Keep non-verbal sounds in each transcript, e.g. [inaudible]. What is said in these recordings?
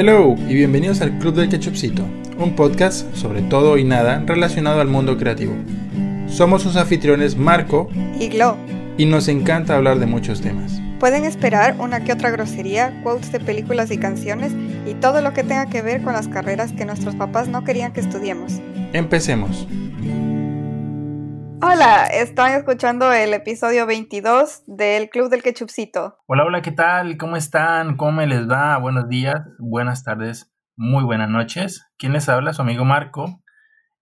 Hello y bienvenidos al Club del Ketchupcito, un podcast sobre todo y nada relacionado al mundo creativo. Somos sus anfitriones Marco y Glo. Y nos encanta hablar de muchos temas. Pueden esperar una que otra grosería, quotes de películas y canciones y todo lo que tenga que ver con las carreras que nuestros papás no querían que estudiemos. Empecemos. Hola, están escuchando el episodio 22 del Club del Quechupcito. Hola, hola, ¿qué tal? ¿Cómo están? ¿Cómo les va? Buenos días, buenas tardes, muy buenas noches. ¿Quién les habla? Su amigo Marco.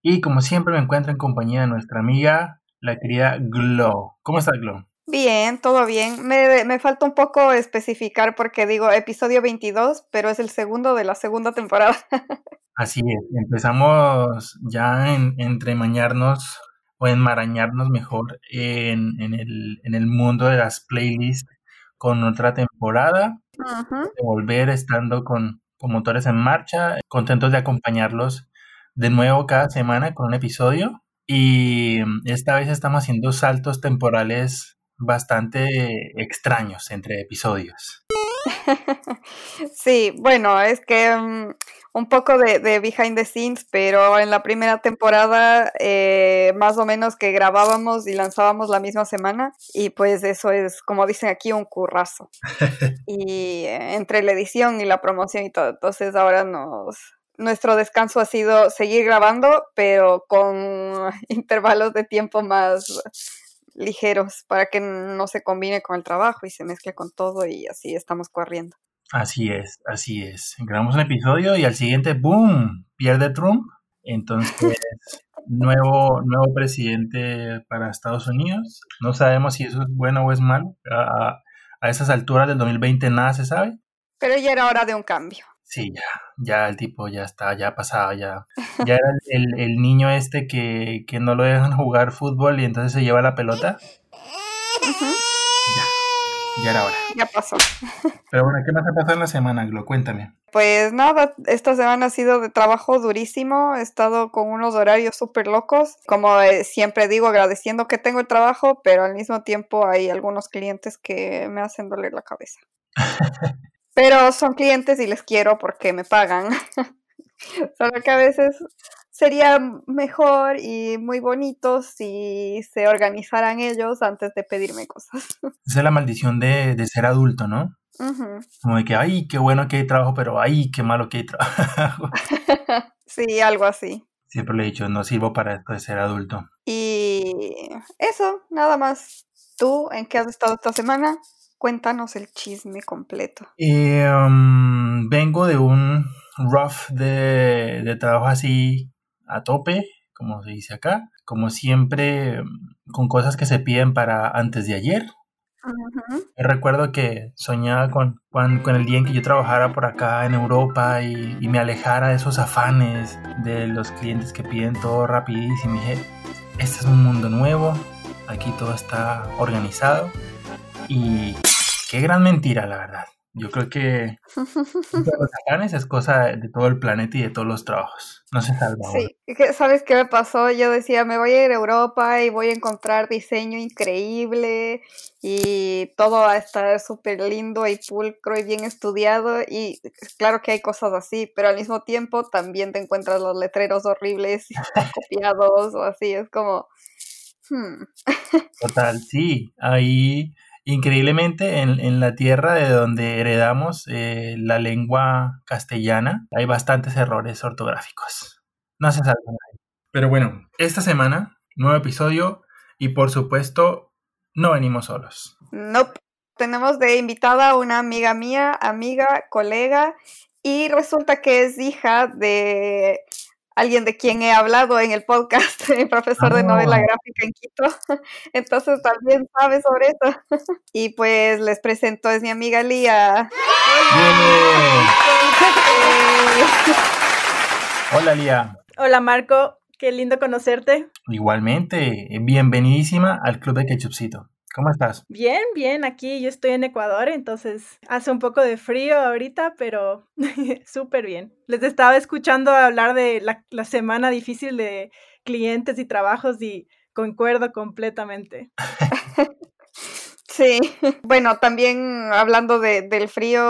Y como siempre me encuentro en compañía de nuestra amiga, la querida Glow. ¿Cómo estás, Glow? Bien, todo bien. Me, me, falta un poco especificar porque digo episodio 22, pero es el segundo de la segunda temporada. [laughs] Así es, empezamos ya en, entremañarnos o enmarañarnos mejor en, en, el, en el mundo de las playlists con otra temporada, de volver estando con, con motores en marcha, contentos de acompañarlos de nuevo cada semana con un episodio. Y esta vez estamos haciendo saltos temporales bastante extraños entre episodios. [laughs] Sí, bueno, es que mm, un poco de, behind the scenes, pero en la primera temporada eh, más o menos que grabábamos y lanzábamos la misma semana y pues eso es, como dicen aquí, un currazo. [laughs] y eh, entre la edición y la promoción y todo, entonces ahora nos... Nuestro descanso ha sido seguir grabando, pero con [laughs] intervalos de tiempo más ligeros para que no se combine con el trabajo y se mezcle con todo y así estamos corriendo. Así es, así es. Grabamos un episodio y al siguiente, ¡boom!, pierde Trump. Entonces, [laughs] nuevo, nuevo presidente para Estados Unidos. No sabemos si eso es bueno o es malo. A, a esas alturas del 2020 nada se sabe. Pero ya era hora de un cambio. Sí, ya, ya el tipo ya está, ya pasado, ya. Ya era el, el niño este que, que, no lo dejan jugar fútbol y entonces se lleva la pelota. Ya, ya era hora. Ya pasó. Pero bueno, ¿qué más ha pasado en la semana, Glo? Cuéntame. Pues nada, esta semana ha sido de trabajo durísimo, he estado con unos horarios súper locos, como eh, siempre digo, agradeciendo que tengo el trabajo, pero al mismo tiempo hay algunos clientes que me hacen doler la cabeza. [laughs] Pero son clientes y les quiero porque me pagan. [laughs] Solo que a veces sería mejor y muy bonito si se organizaran ellos antes de pedirme cosas. [laughs] Esa es la maldición de, ser adulto, ¿no? Como de que, ay, qué bueno que hay trabajo, pero ay, qué malo que hay trabajo. [laughs] sí, algo así. Siempre le he dicho, no sirvo para esto de ser adulto. Y eso, nada más. ¿Tú en qué has estado esta semana? Cuéntanos el chisme completo. Eh, um, vengo de un rough de, trabajo así a tope, como se dice acá. Como siempre, con cosas que se piden para antes de ayer. Recuerdo que soñaba con, con, el día en que yo trabajara por acá en Europa y, y, me alejara de esos afanes de los clientes que piden todo rapidísimo. Y dije, este es un mundo nuevo, aquí todo está organizado y qué gran mentira, la verdad. Yo creo que los afanes es cosa de todo el planeta y de todos los trabajos. No se salva. Sí, ¿sabes qué me pasó? Yo decía, me voy a ir a Europa y voy a encontrar diseño increíble y todo va a estar súper lindo y pulcro y bien estudiado. Y claro que hay cosas así, pero al mismo tiempo también te encuentras los letreros horribles [laughs] copiados o así. Es como... Hmm. Total, sí. Ahí Increíblemente, en, la tierra de donde heredamos eh, la lengua castellana, hay bastantes errores ortográficos. No se sabe Pero bueno, esta semana, nuevo episodio y por supuesto, no venimos solos. No, tenemos de invitada a una amiga mía, amiga, colega, y resulta que es hija de alguien de quien he hablado en el podcast, [laughs] el profesor de novela ah. gráfica en Quito, [laughs] entonces también sabe sobre eso. [laughs] Y pues les presento, es mi amiga Lía. Hola Lía. Hola Marco, qué lindo conocerte. Igualmente, bienvenidísima al Club de Ketchupcito. ¿Cómo estás? Bien, bien, aquí yo estoy en Ecuador, entonces hace un poco de frío ahorita, pero [laughs] súper bien. Les estaba escuchando hablar de la, la, semana difícil de clientes y trabajos y concuerdo completamente. [laughs] [laughs] Sí, [laughs] bueno, también hablando de, del frío,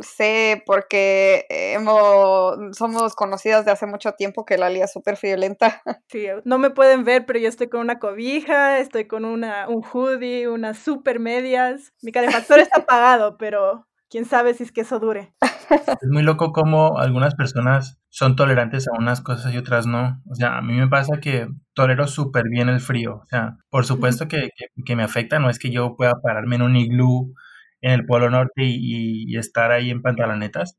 sé porque hemos, somos conocidas de hace mucho tiempo que la Lía es súper friolenta. [laughs] Sí, no me pueden ver, pero yo estoy con una cobija, estoy con una, un hoodie, unas super medias. Mi calefactor está apagado, pero quién sabe si es que eso dure. [laughs] Es muy loco como algunas personas son tolerantes a unas cosas y otras no. O sea, a mí me pasa que tolero súper bien el frío. O sea, por supuesto que, me afecta, no es que yo pueda pararme en un iglú en el Polo Norte y, estar ahí en pantalonetas,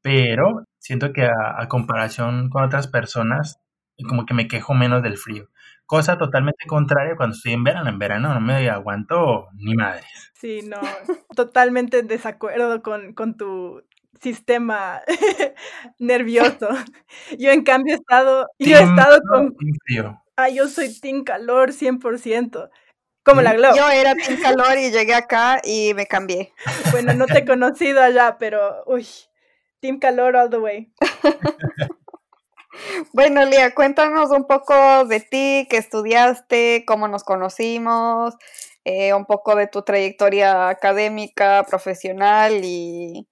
pero siento que a, comparación con otras personas, como que me quejo menos del frío. Cosa totalmente contraria cuando estoy en verano. En verano no me aguanto ni madres. Sí, no, totalmente en desacuerdo con, con tu sistema [laughs] nervioso. Yo en cambio he estado, yo he estado con... Frío. Ah, yo soy team calor 100%. Como la Glow. Yo era team calor y llegué acá y me cambié. Bueno, no te he conocido allá, pero uy, team calor all the way. [laughs] Bueno, Lía, cuéntanos un poco de ti, qué estudiaste, cómo nos conocimos, eh, un poco de tu trayectoria académica, profesional y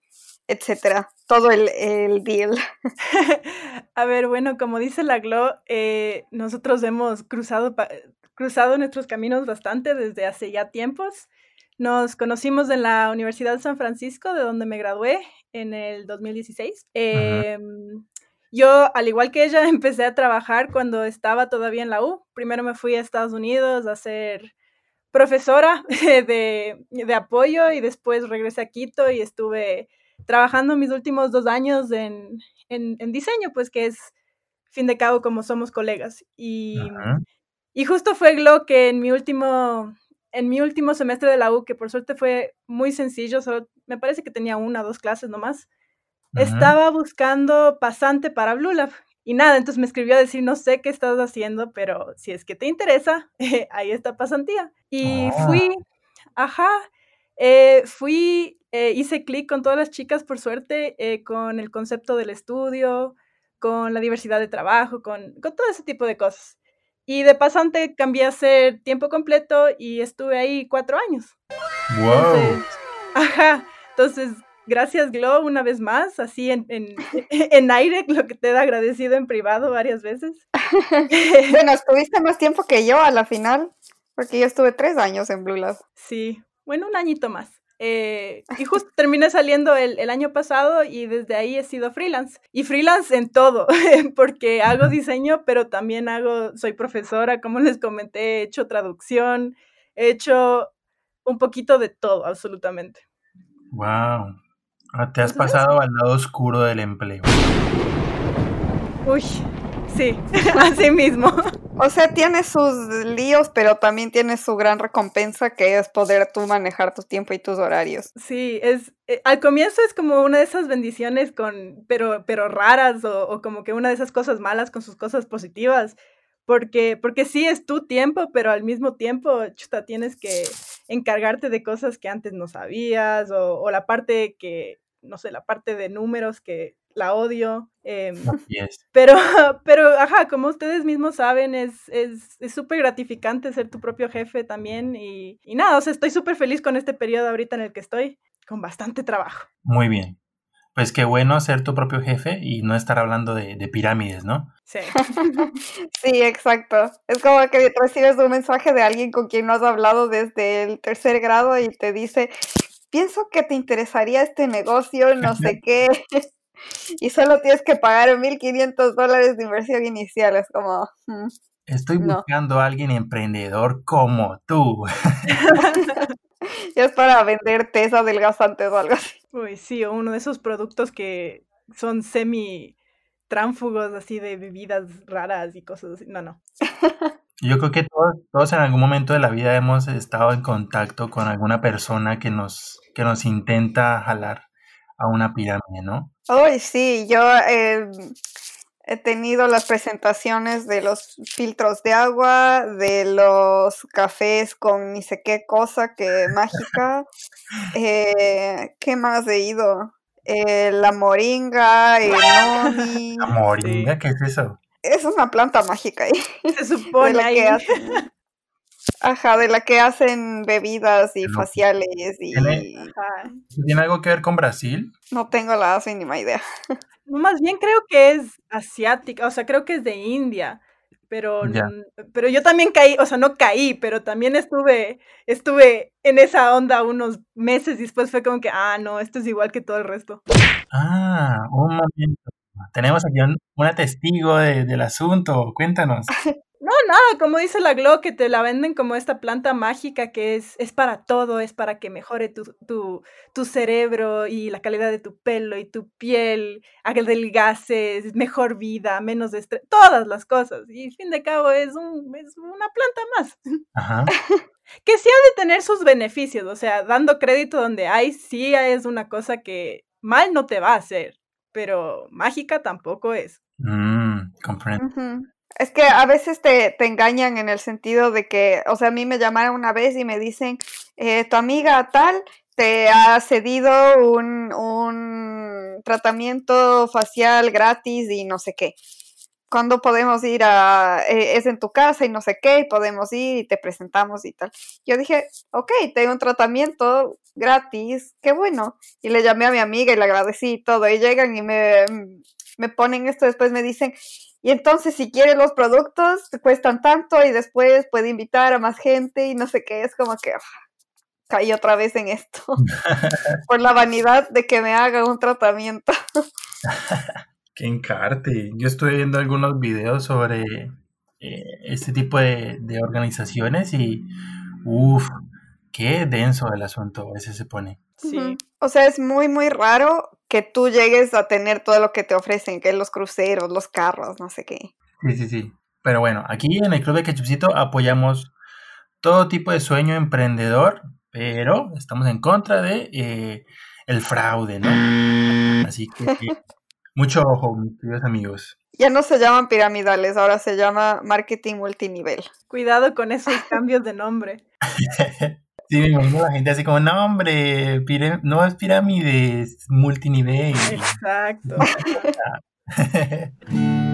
etcétera. Todo el, el deal. [laughs] A ver, bueno, como dice la Glo, eh, nosotros hemos cruzado, cruzado nuestros caminos bastante desde hace ya tiempos. Nos conocimos en la Universidad de San Francisco, de donde me gradué en el 2016. Yo, al igual que ella, [laughs] empecé a trabajar cuando estaba todavía en la U. Primero me fui a Estados Unidos a ser profesora [laughs] de, de apoyo y después regresé a Quito y estuve trabajando mis últimos dos años en, en, diseño, pues que es, fin de cabo, como somos colegas. Y, y justo fue lo que en mi último en mi último semestre de la U, que por suerte fue muy sencillo, solo me parece que tenía una o dos clases nomás, estaba buscando pasante para Blue Lab. Y nada, entonces me escribió a decir, no sé qué estás haciendo, pero si es que te interesa, [laughs] ahí está pasantía. Y fui, ah. ajá, eh, fui, eh, hice clic con todas las chicas, por suerte, eh, con el concepto del estudio, con la diversidad de trabajo, con, con todo ese tipo de cosas. Y de pasante cambié a ser tiempo completo y estuve ahí cuatro años. ¡Wow! ajá, entonces Gracias, Glo, una vez más, así en, en, [laughs] en, aire, lo que te he agradecido en privado varias veces. [laughs] [laughs] bueno, estuviste más tiempo que yo a la final, porque yo estuve tres años en Blue Lab. Sí, bueno, un añito más. Eh, y justo terminé saliendo el, el, año pasado y desde ahí he sido freelance. Y freelance en todo, porque hago diseño, pero también hago, soy profesora, como les comenté, he hecho traducción, he hecho un poquito de todo, absolutamente. Wow. Ah, te has pasado al lado oscuro del empleo. Uy, sí, [laughs] así mismo. O sea, tiene sus líos, pero también tiene su gran recompensa que es poder tú manejar tu tiempo y tus horarios. Sí, es eh, al comienzo es como una de esas bendiciones con, pero, pero raras o, o, como que una de esas cosas malas con sus cosas positivas. Porque, porque sí es tu tiempo, pero al mismo tiempo, chuta, tienes que encargarte de cosas que antes no sabías o, o la parte que, no sé, la parte de números que la odio. Eh, [laughs] Pero, pero, ajá, como ustedes mismos saben, es súper es, gratificante ser tu propio jefe también. Y, y nada, o sea, estoy súper feliz con este periodo ahorita en el que estoy, con bastante trabajo. Muy bien. Pues qué bueno ser tu propio jefe y no estar hablando de, de pirámides, ¿no? Sí. [laughs] sí, exacto. Es como que recibes un mensaje de alguien con quien no has hablado desde el tercer grado y te dice, pienso que te interesaría este negocio, no [laughs] sé qué, [laughs] y solo tienes que pagar 1.500 dólares de inversión inicial, es como... Mm, Estoy buscando a alguien emprendedor como tú. [laughs] ya es para vender tes adelgazantes o algo así. Uy, sí, o uno de esos productos que son semi tránfugos así de bebidas raras y cosas así. No, no. Yo creo que todos, todos en algún momento de la vida hemos estado en contacto con alguna persona que nos, que nos intenta jalar a una pirámide, ¿no? Uy, sí, yo eh, he tenido las presentaciones de los filtros de agua, de los cafés con ni sé qué cosa que mágica. [laughs] Eh, ¿Qué más he ido? Eh, la moringa, el noni. ¿La moringa? ¿Qué es eso? Es una planta mágica ahí. Se [laughs] supone ahí. Ajá, de la que hacen bebidas y No. faciales y... Tiene- Ajá. ¿Tiene algo que ver con Brasil? No tengo la mínima idea. [laughs] No, Más bien creo que es asiática, o sea, creo que es de India, pero, pero yo también caí, o sea, no caí, pero también estuve, estuve en esa onda unos meses y después fue como que, ah, no, esto es igual que todo el resto. Ah, un momento. Tenemos aquí un- una testigo de- del asunto. Cuéntanos. [laughs] No, nada, como dice la Glo, que te la venden como esta planta mágica que es, es para todo, es para que mejore tu, tu, tu cerebro y la calidad de tu pelo y tu piel, adelgaces, mejor vida, menos estrés, todas las cosas. Y fin de cabo es, un, es una planta más. [laughs] Ajá. Que sí ha de tener sus beneficios, o sea, dando crédito donde hay, sí es una cosa que mal no te va a hacer, pero mágica tampoco es. Mm, comprendo. Es que a veces te, te engañan en el sentido de que, o sea, a mí me llamaron una vez y me dicen, eh, tu amiga tal te ha cedido un, un tratamiento facial gratis y no sé qué. ¿Cuándo podemos ir a, eh, es en tu casa y no sé qué, y podemos ir y te presentamos y tal? Yo dije, ok, tengo un tratamiento gratis, qué bueno. Y le llamé a mi amiga y le agradecí y todo. Y llegan y me, me ponen esto, después me dicen, y entonces si quiere los productos, te cuestan tanto y después puede invitar a más gente y no sé qué, es como que ah, caí otra vez en esto. [laughs] Por la vanidad de que me haga un tratamiento. [laughs] Qué encarte. Yo estuve viendo algunos videos sobre eh, este tipo de, de organizaciones y, uff, qué denso el asunto a veces se pone. Sí. O sea, es muy, muy raro que tú llegues a tener todo lo que te ofrecen, que los cruceros, los carros, no sé qué. Sí, sí, sí. Pero bueno, aquí en el Club de Ketchupcito apoyamos todo tipo de sueño emprendedor, pero estamos en contra de eh, el fraude, ¿no? Así que eh, mucho ojo, mis queridos amigos. Ya no se llaman piramidales, ahora se llama marketing multinivel. Cuidado con esos cambios de nombre. [laughs] Sí, me imagino la gente así como, no, hombre, no es pirámide, es multinivel. Exacto. [laughs]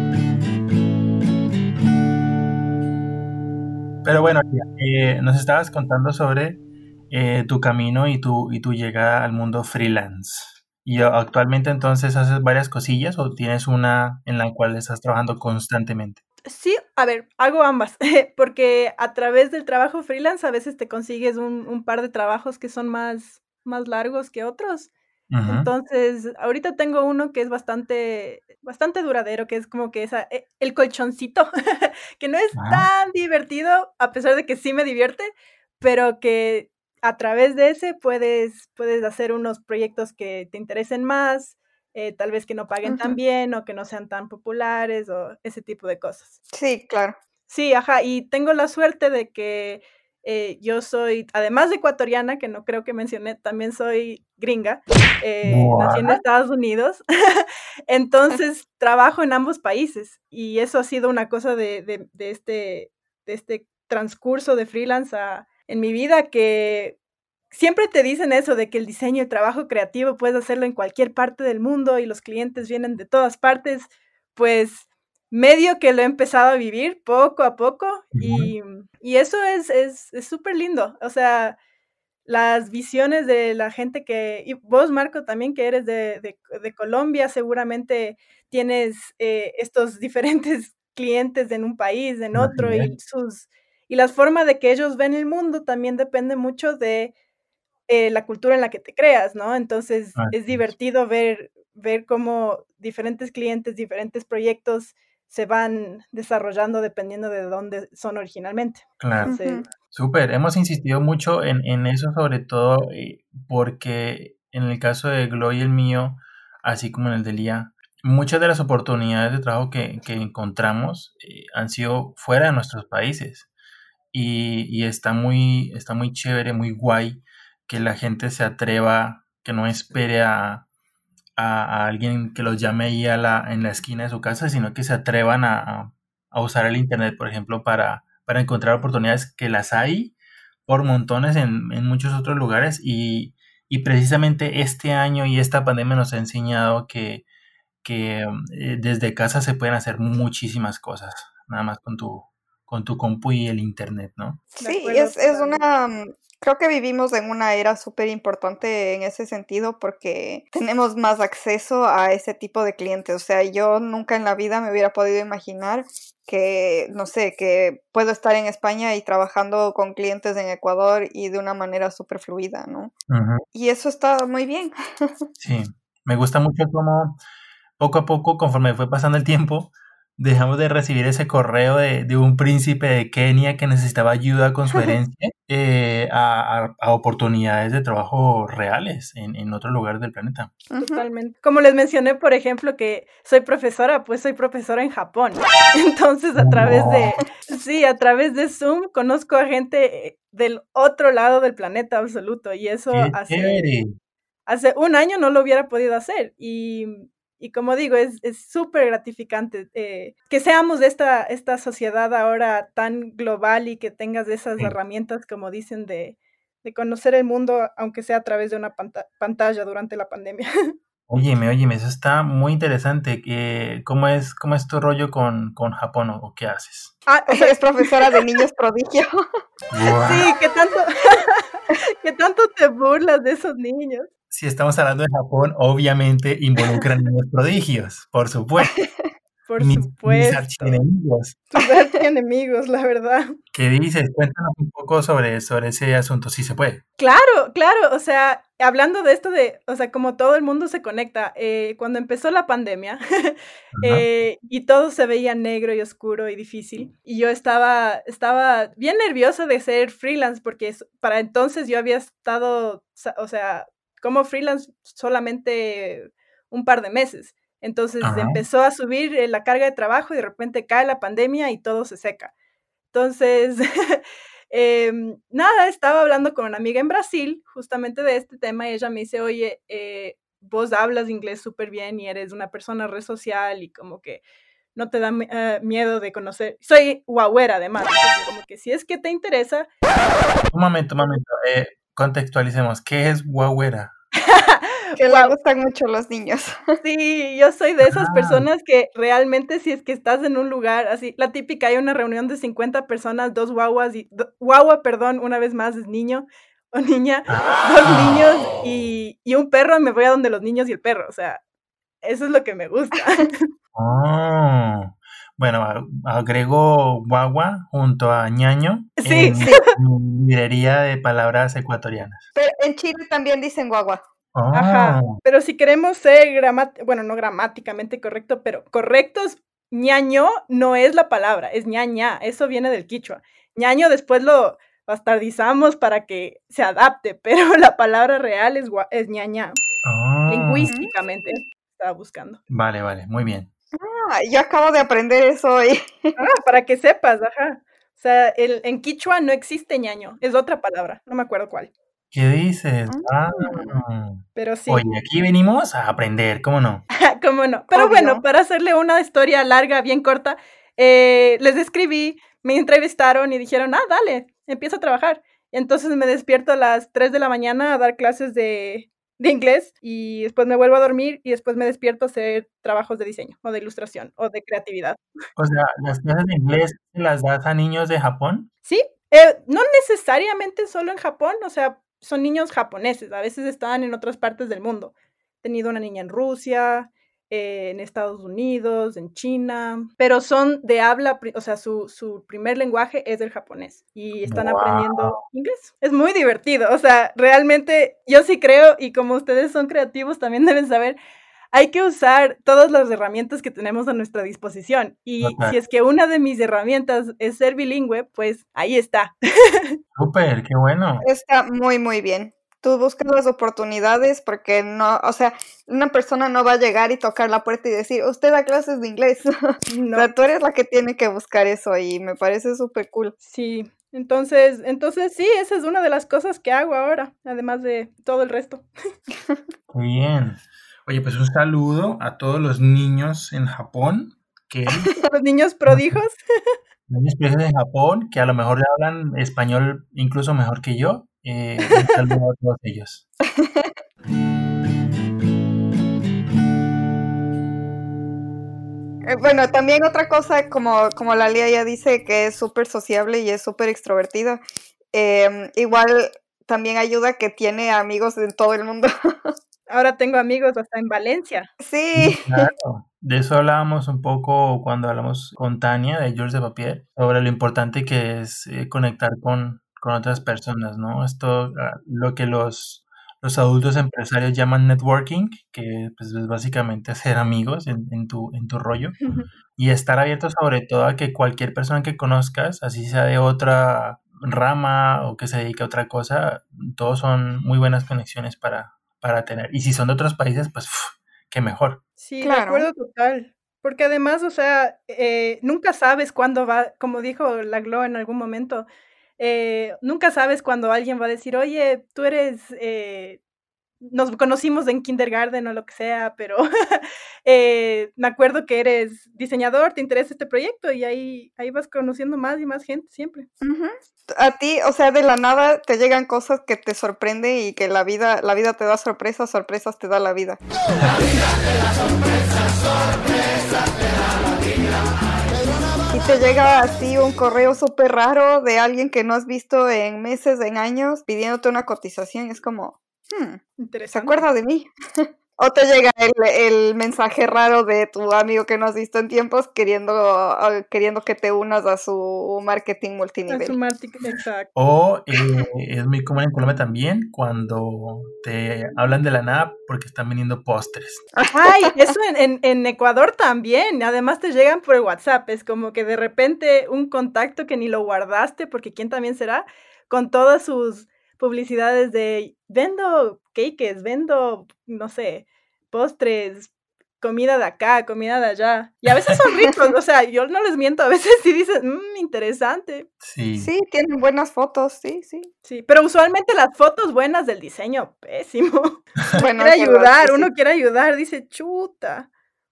Pero bueno, eh, nos estabas contando sobre eh, tu camino y tu, y tu llegada al mundo freelance. Y actualmente entonces haces varias cosillas o tienes una en la cual estás trabajando constantemente. Sí, a ver, hago ambas, [laughs] porque a través del trabajo freelance a veces te consigues un, un par de trabajos que son más, más largos que otros. Entonces, ahorita tengo uno que es bastante, bastante duradero, que es como que esa, eh, el colchoncito, [laughs] que no es Ah. tan divertido, a pesar de que sí me divierte, pero que a través de ese puedes, puedes hacer unos proyectos que te interesen más, eh, tal vez que no paguen tan bien o que no sean tan populares o ese tipo de cosas. Sí, claro. Sí, ajá, y tengo la suerte de que eh, yo soy, además de ecuatoriana, que no creo que mencioné, también soy gringa, eh, nací en? Estados Unidos, [laughs] entonces trabajo en ambos países y eso ha sido una cosa de, de- de este, de este transcurso de freelance a- en mi vida que siempre te dicen eso de que el diseño y el trabajo creativo puedes hacerlo en cualquier parte del mundo y los clientes vienen de todas partes, pues medio que lo he empezado a vivir poco a poco y, y eso es es es súper lindo. O sea, las visiones de la gente que... Y vos, Marco, también que eres de, de- de Colombia, seguramente tienes eh, estos [laughs] diferentes clientes en un país, en otro, es. y sus... Y la forma de que ellos ven el mundo también depende mucho de eh, la cultura en la que te creas, ¿no? Entonces es divertido ver, ver cómo diferentes clientes, diferentes proyectos se van desarrollando dependiendo de dónde son originalmente. Claro. Entonces. Súper, hemos insistido mucho en, en eso, sobre todo eh, porque en el caso de Glo y el mío, así como en el de Lía, muchas de las oportunidades de trabajo que, que encontramos eh, han sido fuera de nuestros países. Y, y está muy, está muy chévere, muy guay que la gente se atreva, que no espere a, a, alguien que los llame ahí a la, en la esquina de su casa, sino que se atrevan a, a- a usar el Internet, por ejemplo, para, para encontrar oportunidades que las hay por montones en, en muchos otros lugares. Y, y precisamente este año y esta pandemia nos ha enseñado que, que eh, desde casa se pueden hacer muchísimas cosas, nada más con tu, con tu compu y el internet, ¿no? Sí, es, es una, mm, creo que vivimos en una era súper importante en ese sentido porque tenemos más acceso a ese tipo de clientes. O sea, yo nunca en la vida me hubiera podido imaginar que, no sé, que puedo estar en España y trabajando con clientes en Ecuador y de una manera súper fluida, ¿no? Y eso está muy bien. sí, me gusta mucho cómo poco a poco, conforme fue pasando el tiempo, dejamos de recibir ese correo de, de, un príncipe de Kenia que necesitaba ayuda con su herencia eh, a, a, oportunidades de trabajo reales en, en otros lugares del planeta. Totalmente. Como les mencioné, por ejemplo, que soy profesora, pues soy profesora en Japón. [laughs] Entonces, a través de, sí, a través de Zoom conozco a gente del otro lado del planeta absoluto y eso hace, hace un año no lo hubiera podido hacer y y como digo, es súper gratificante eh, que seamos de esta, esta sociedad ahora tan global y que tengas esas herramientas, como dicen, de, de, conocer el mundo, aunque sea a través de una pantalla durante la pandemia. [laughs] Óyeme, óyeme, eso está muy interesante. Eh, ¿cómo, es, ¿Cómo es tu rollo con, con Japón o qué haces? Ah, o sea, es profesora de niños prodigio. [laughs] Sí, ¿qué tanto, [laughs] ¿qué tanto te burlas de esos niños? Si estamos hablando de Japón, obviamente involucran [laughs] niños prodigios, por supuesto. [laughs] Por supuesto. Mis archienemigos. Tus archienemigos, la verdad. ¿Qué dices? Cuéntanos un poco sobre, sobre ese asunto, si se puede. Claro, claro, o sea, hablando de esto de, o sea, como todo el mundo se conecta, eh, cuando empezó la pandemia [laughs] eh, y todo se veía negro y oscuro y difícil, y yo estaba, estaba bien nerviosa de ser freelance porque para entonces yo había estado, o sea, como freelance solamente un par de meses. Entonces empezó a subir eh, la carga de trabajo y de repente cae la pandemia y todo se seca. Entonces, [laughs] em, nada, estaba hablando con una amiga en Brasil justamente de este tema y ella me dice, oye, eh, vos hablas inglés súper bien y eres una persona re social y como que no te da eh, miedo de conocer. Soy guauera además, como que si es que te interesa. Un momento, un momento contextualicemos, ¿qué es guauera? [laughs] que le gustan mucho los niños. [laughs] Sí, yo soy de esas ah. personas que realmente si es que estás en un lugar así, la típica, hay una reunión de 50 personas, dos guaguas y, guagua, perdón, una vez más es niño o niña, dos ah. niños y, y, un perro, y me voy a donde los niños y el perro, o sea, eso es lo que me gusta. [laughs] Oh. Bueno, agrego guagua junto a ñaño sí, en sí. librería de palabras ecuatorianas. Pero en Chile también dicen guagua. Ajá. Oh. Pero si queremos ser gramáticamente, bueno, no gramáticamente correcto, pero correctos, ñaño no es la palabra, es ñaña. Eso viene del quichua. ñaño después lo bastardizamos para que se adapte, [laughs] pero la palabra real es, es ñaña. Oh. Lingüísticamente estaba buscando. Vale, vale, muy bien. Ah, yo acabo de aprender eso hoy. Ah, para que sepas, ajá. O sea, el, en quichua no existe ñaño, es otra palabra, no me acuerdo cuál. ¿Qué dices? Ah. Pero sí. Oye, aquí venimos a aprender, ¿cómo no? [laughs] ¿Cómo no? Pero bueno, para hacerle una historia larga, bien corta, eh, les escribí, me entrevistaron y dijeron, ah, dale, empieza a trabajar. Y entonces me despierto a las 3 de la mañana a dar clases de, de inglés y después me vuelvo a dormir y después me despierto a hacer trabajos de diseño o de ilustración o de creatividad. O sea, ¿las clases de inglés las das a niños de Japón? Sí, eh, no necesariamente solo en Japón, o sea, son niños japoneses, a veces están en otras partes del mundo. He tenido una niña en Rusia, en Estados Unidos, en China, pero son de habla, o sea, su, su primer lenguaje es el japonés y están aprendiendo inglés. Es muy divertido, o sea, realmente yo sí creo y como ustedes son creativos también deben saber, hay que usar todas las herramientas que tenemos a nuestra disposición. Y si es que una de mis herramientas es ser bilingüe, pues ahí está. [laughs] Súper, qué bueno. Está muy, muy bien tú buscas las oportunidades porque no, o sea, una persona no va a llegar y tocar la puerta y decir, usted da clases de inglés. [laughs] No. tú eres la que tiene que buscar eso y me parece súper cool. Sí, entonces, entonces sí, esa es una de las cosas que hago ahora, además de todo el resto. Muy bien. Oye, pues un saludo a todos los niños en Japón. Que... [laughs] los niños prodigios. [laughs] niños prodigios en Japón que a lo mejor hablan español incluso mejor que yo. Eh, un saludo a todos ellos. Eh, bueno, también otra cosa, como, como la Lía ya dice, que es súper sociable y es súper extrovertida, em, igual también ayuda que tiene amigos en todo el mundo. [laughs] Ahora tengo amigos hasta en Valencia. Sí. Claro. De eso hablábamos un poco cuando hablamos con Tania de George de Papier, sobre lo importante que es eh, conectar con, con otras personas, ¿no? Esto, ah, lo que los, los adultos empresarios llaman networking, que pues, es básicamente [laughs] hacer amigos en, en, tu, en tu rollo, y estar abierto sobre todo a que cualquier persona que conozcas, así sea de otra rama o que se dedique a otra cosa, todos son muy buenas conexiones para, para tener. Y si son de otros países, pues qué mejor. Sí, de acuerdo total. Porque además, o sea, eh, nunca sabes cuándo va, como dijo la Glo en algún momento, eh, nunca sabes cuándo alguien va a decir, oye, tú eres eh, nos conocimos en kindergarten o lo que sea, pero [laughs] eh, me acuerdo que eres diseñador, te interesa este proyecto y ahí, ahí vas conociendo más y más gente siempre. A ti, o sea, de la nada te llegan cosas que te sorprenden y que la vida, la vida te da sorpresas, sorpresas te da la vida. La vida te da sorpresas, sorpresas te da la vida. Y te llega así un correo súper raro de alguien que no has visto en meses, en años, pidiéndote una cotización. Es como, Hmm, ¿Se acuerda de mí? [laughs] o te llega el, mensaje raro de tu amigo que no has visto en tiempos queriendo, ah, queriendo que te unas a su marketing multinivel. su marketing, exacto. O eh, es muy común en Colombia también cuando te hablan de la nada porque están vendiendo postres. Ay, eso en, en, Ecuador también. Además te llegan por WhatsApp. Es como que de repente un contacto que ni lo guardaste porque quién también será con todas sus publicidades de vendo cakes, vendo, no sé, postres, comida de acá, comida de allá. Y a veces son ricos, o [laughs] sea, yo no les miento, a veces sí dices, mmm, interesante. Sí. Sí, tienen buenas fotos, sí, sí. Sí, pero usualmente las fotos buenas del diseño, pésimo. [laughs] Bueno, quiere ayudar, uno quiere ayudar, dice, chuta.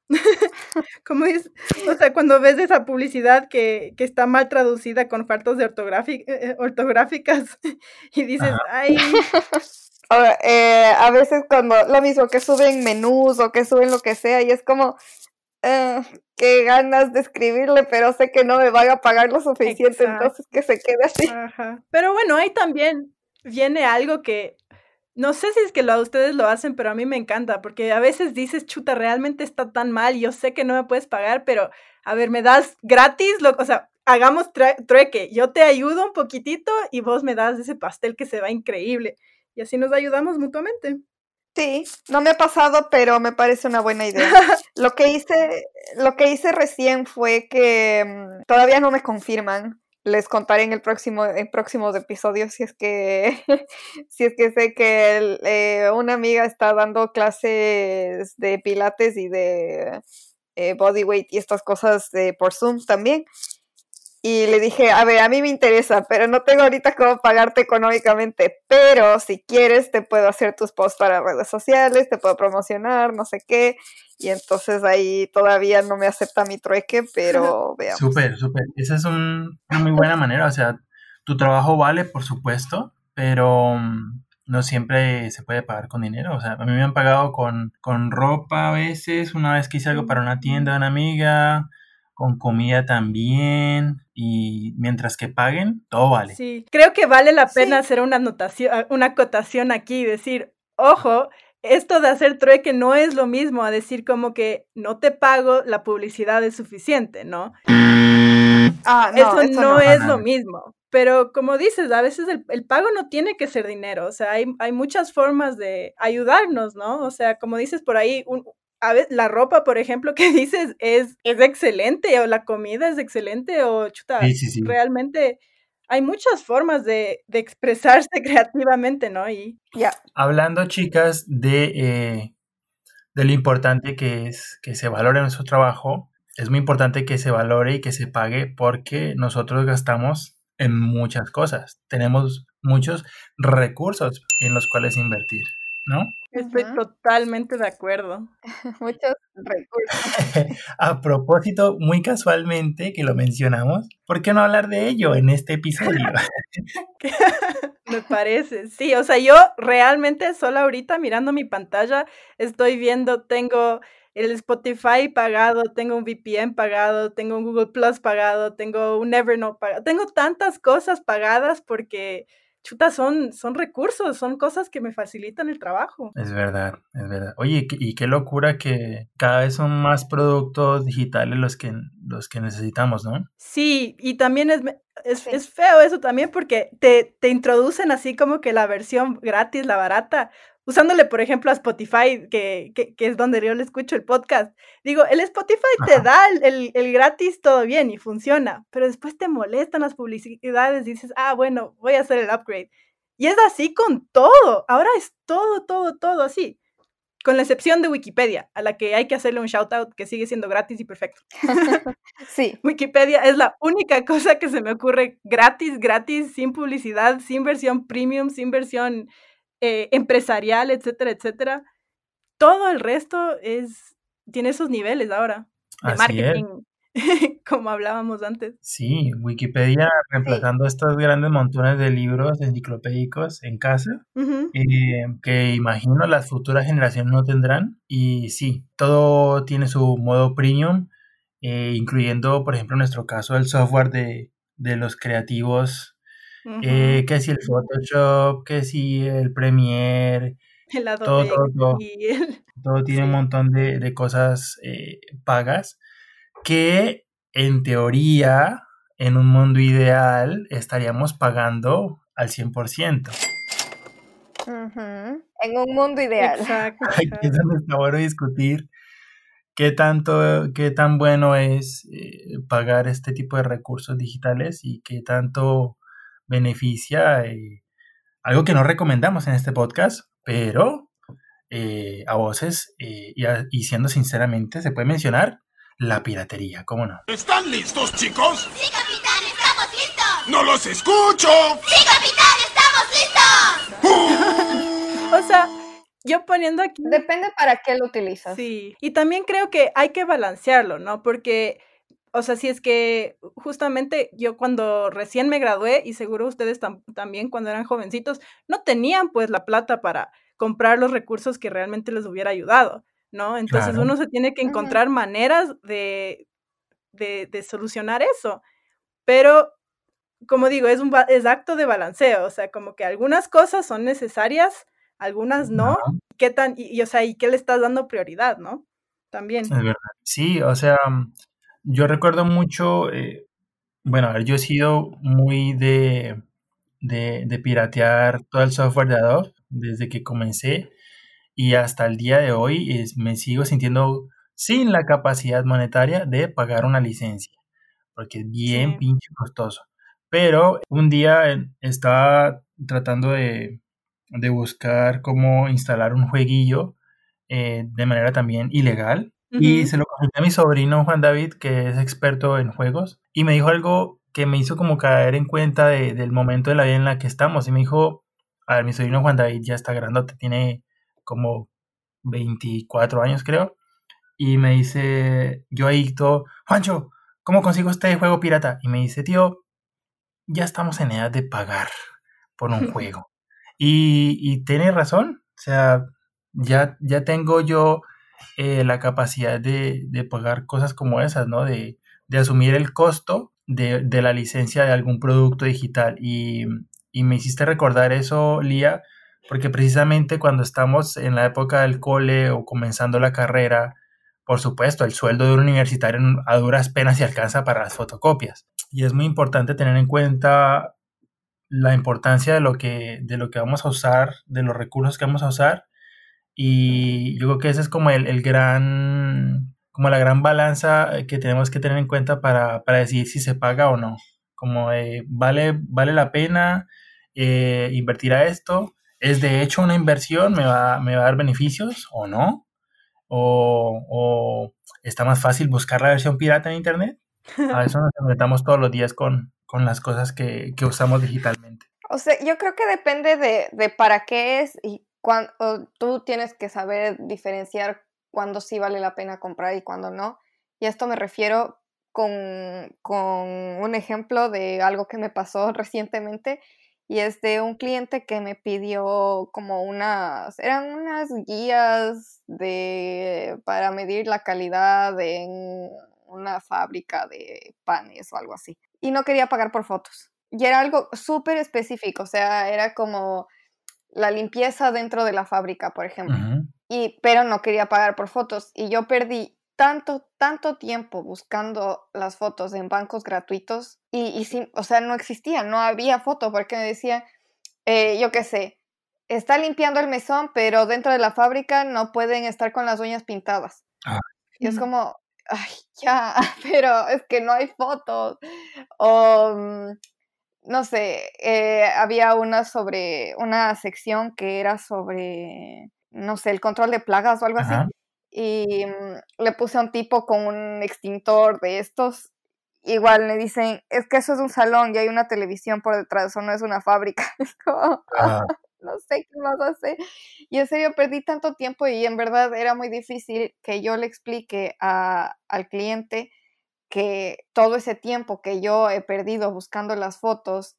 [laughs] Como es, o sea, cuando ves esa publicidad que, que está mal traducida con faltas de eh, eh, ortográficas y dices, ay. Eh, a veces cuando lo mismo que suben menús o que suben lo que sea y es como, eh, qué ganas de escribirle, pero sé que no me van a pagar lo suficiente, entonces que se quede así. Pero bueno, ahí también viene algo que no sé si es que lo, ustedes lo hacen, pero a mí me encanta, porque a veces dices, chuta, realmente está tan mal, yo sé que no me puedes pagar, pero a ver, me das gratis, lo, o sea, hagamos trueque, yo te ayudo un poquitito y vos me das ese pastel que se va increíble. Y así nos ayudamos mutuamente. Sí, no me ha pasado, pero me parece una buena idea. [laughs] lo que hice, lo que hice recién fue que mm, todavía no me confirman, les contaré en el próximo en próximos episodios si es que [laughs] si es que sé que eh, una amiga está dando clases de pilates y de eh, bodyweight y estas cosas de, por Zoom también y le dije, a ver, a mí me interesa, pero no tengo ahorita cómo pagarte económicamente, pero si quieres te puedo hacer tus posts para redes sociales, te puedo promocionar, no sé qué. Y entonces ahí todavía no me acepta mi trueque, pero veamos. Súper, súper. Esa es una muy buena manera. O sea, tu trabajo vale, por supuesto, pero mm, no siempre se puede pagar con dinero. O sea, a mí me han pagado con, con ropa a veces, una vez que hice algo para una tienda de una amiga, con comida también y mientras que paguen, todo vale. Sí, creo que vale la pena hacer una anotación, una acotación aquí y decir, ojo, esto de hacer trueque no es lo mismo a decir como que no te pago, la publicidad es suficiente, ¿no? Ah, no eso, no, es lo mismo. Pero como dices, a veces el, pago no tiene que ser dinero, o sea, hay, hay, muchas formas de ayudarnos, ¿no? O sea, como dices por ahí, un, a ver, la ropa, por ejemplo, que [laughs] dices es, es excelente, o la comida es excelente, o chuta, realmente hay muchas formas de, expresarse [laughs] creativamente, ¿no? Y ya. Hablando, chicas, de, eh, de lo importante que es que se valore nuestro trabajo, es muy importante que se valore y que se pague porque nosotros gastamos en muchas cosas. Tenemos muchos recursos en los cuales invertir, ¿no? Estoy totalmente de acuerdo. [laughs] Muchos recursos. [laughs] A propósito, muy casualmente que lo mencionamos, ¿por qué no hablar de ello en este episodio? [laughs] Me parece, sí, o sea, yo realmente solo ahorita mirando mi pantalla estoy viendo, tengo el Spotify pagado, tengo un VPN pagado, tengo un Google Plus pagado, tengo un Evernote pagado, tengo tantas cosas pagadas porque chuta, son, son recursos, son cosas que me facilitan el trabajo. Es verdad, es verdad. Oye, y qué locura que cada vez son más productos digitales los que, los que necesitamos, ¿no? Sí, y también es, es, es feo eso también porque te, te introducen así como que la versión gratis, la barata, usándole, por ejemplo, a Spotify, que, que, que, es donde yo le escucho el podcast, digo, el Spotify te da el, el, gratis todo bien y funciona, pero después te molestan las publicidades y dices, ah, bueno, voy a hacer el upgrade. Y es así con todo, ahora es todo, todo, todo así. Con la excepción de Wikipedia, a la que hay que hacerle un shout out que sigue siendo gratis y perfecto. [laughs] sí. Wikipedia es la única cosa que se me ocurre gratis, gratis, sin publicidad, sin versión premium, sin versión eh, empresarial, etcétera, etcétera. Todo el resto es, tiene esos niveles ahora de marketing, [laughs] como hablábamos antes. Sí, Wikipedia reemplazando estos grandes montones de libros enciclopédicos en casa, eh, que imagino las futuras generaciones no tendrán. Y sí, todo tiene su modo premium, eh, incluyendo, por ejemplo, en nuestro caso, el software de, de los creativos eh, que si el Photoshop, que si el Premiere, [laughs] todo, todo, [laughs] todo, tiene un montón de, cosas eh, pagas que en teoría, en un mundo ideal, estaríamos pagando al 100%. En un mundo ideal. [laughs] Exacto. Aquí es donde está bueno discutir qué tanto, qué tan bueno es eh, pagar este tipo de recursos digitales y qué tanto beneficia eh, algo que no recomendamos en este podcast, pero eh, a voces eh, y, siendo sinceramente se puede mencionar la piratería, ¿cómo no? ¿Están listos, chicos? Sí, capitán, estamos listos. ¡No los escucho! Sí, capitán, estamos listos. o sea, yo poniendo aquí... Depende para qué lo utilizas. Sí, y también creo que hay que balancearlo, ¿no? Porque o sea, si es que justamente yo cuando recién me gradué y seguro ustedes también cuando eran jovencitos, no tenían pues la plata para comprar los recursos que realmente les hubiera ayudado, ¿no? Entonces uno se tiene que encontrar maneras de, de, solucionar eso. Pero, como digo, es un es acto de balanceo, o sea, como que algunas cosas son necesarias, algunas no. ¿Qué tan, y, o sea, y qué le estás dando prioridad, ¿no? También. Es verdad. Sí, o sea, yo recuerdo mucho, eh, bueno, a ver, yo he sido muy de, de, piratear todo el software de Adobe desde que comencé y hasta el día de hoy me sigo sintiendo sin la capacidad monetaria de pagar una licencia, porque es bien pinche costoso. Pero un día estaba tratando de, de buscar cómo instalar un jueguillo eh, de manera también ilegal y se lo consulté a mi sobrino Juan David, que es experto en juegos, y me dijo algo que me hizo como caer en cuenta del momento de la vida en la que estamos. Y me dijo, a ver, mi sobrino Juan David ya está grandote, tiene como 24 años creo. Y me dice, yo ahí todo, Juancho, ¿cómo consigo este juego pirata? Y me dice, tío, ya estamos en edad de pagar por un [laughs] juego. y, y tiene razón, o sea, ya, ya tengo yo eh, la capacidad de, pagar cosas como esas, ¿no? De, asumir el costo de, la licencia de algún producto digital. Y, me hiciste recordar eso, Lía, porque precisamente cuando estamos en la época del cole o comenzando la carrera, por supuesto, el sueldo de un universitario a duras penas se alcanza para las fotocopias. Y es muy importante tener en cuenta la importancia de lo que, de lo que vamos a usar, de los recursos que vamos a usar y yo creo que ese es como el, gran, como la gran balanza que tenemos que tener en cuenta para, decidir si se paga o no. Como vale, vale la pena eh, invertir a esto, es de hecho una inversión, me va, me va a dar beneficios o no, o, está más fácil buscar la versión pirata en internet. [laughs] A eso nos enfrentamos todos los días con, las cosas que, que usamos digitalmente. O sea, yo creo que depende de, de para qué es y cuando, tú tienes que saber diferenciar cuándo sí vale la pena comprar y cuándo no. Y a esto me refiero con, con un ejemplo de algo que me pasó [laughs] recientemente y es de un cliente que me pidió como unas, eran unas guías de, para medir la calidad en una fábrica de panes o algo así. Y no quería pagar por fotos. Y era algo súper específico, o sea, era como la limpieza dentro de la fábrica, por ejemplo. y, pero no quería pagar por fotos. Y yo perdí tanto, tanto tiempo buscando las fotos en bancos gratuitos y, y o sea, no existía, no había foto porque me decía, eh, yo qué sé, está limpiando el mesón, pero dentro de la fábrica no pueden estar con las uñas pintadas. Ah. Y es como, ay, ya, [laughs] pero es que no hay fotos. O, mm, no sé, eh, había una sobre, una sección que era sobre, no sé, el control de plagas o algo así y mm, le puse a un tipo con un extintor de estos. Igual me dicen, es que eso es un salón y hay una televisión por detrás, eso no es una fábrica. [laughs] Ah. [laughs] no sé qué más hacer. Y en serio, perdí tanto tiempo y en verdad era muy difícil que yo le explique a, al cliente que todo ese tiempo que yo he perdido buscando las fotos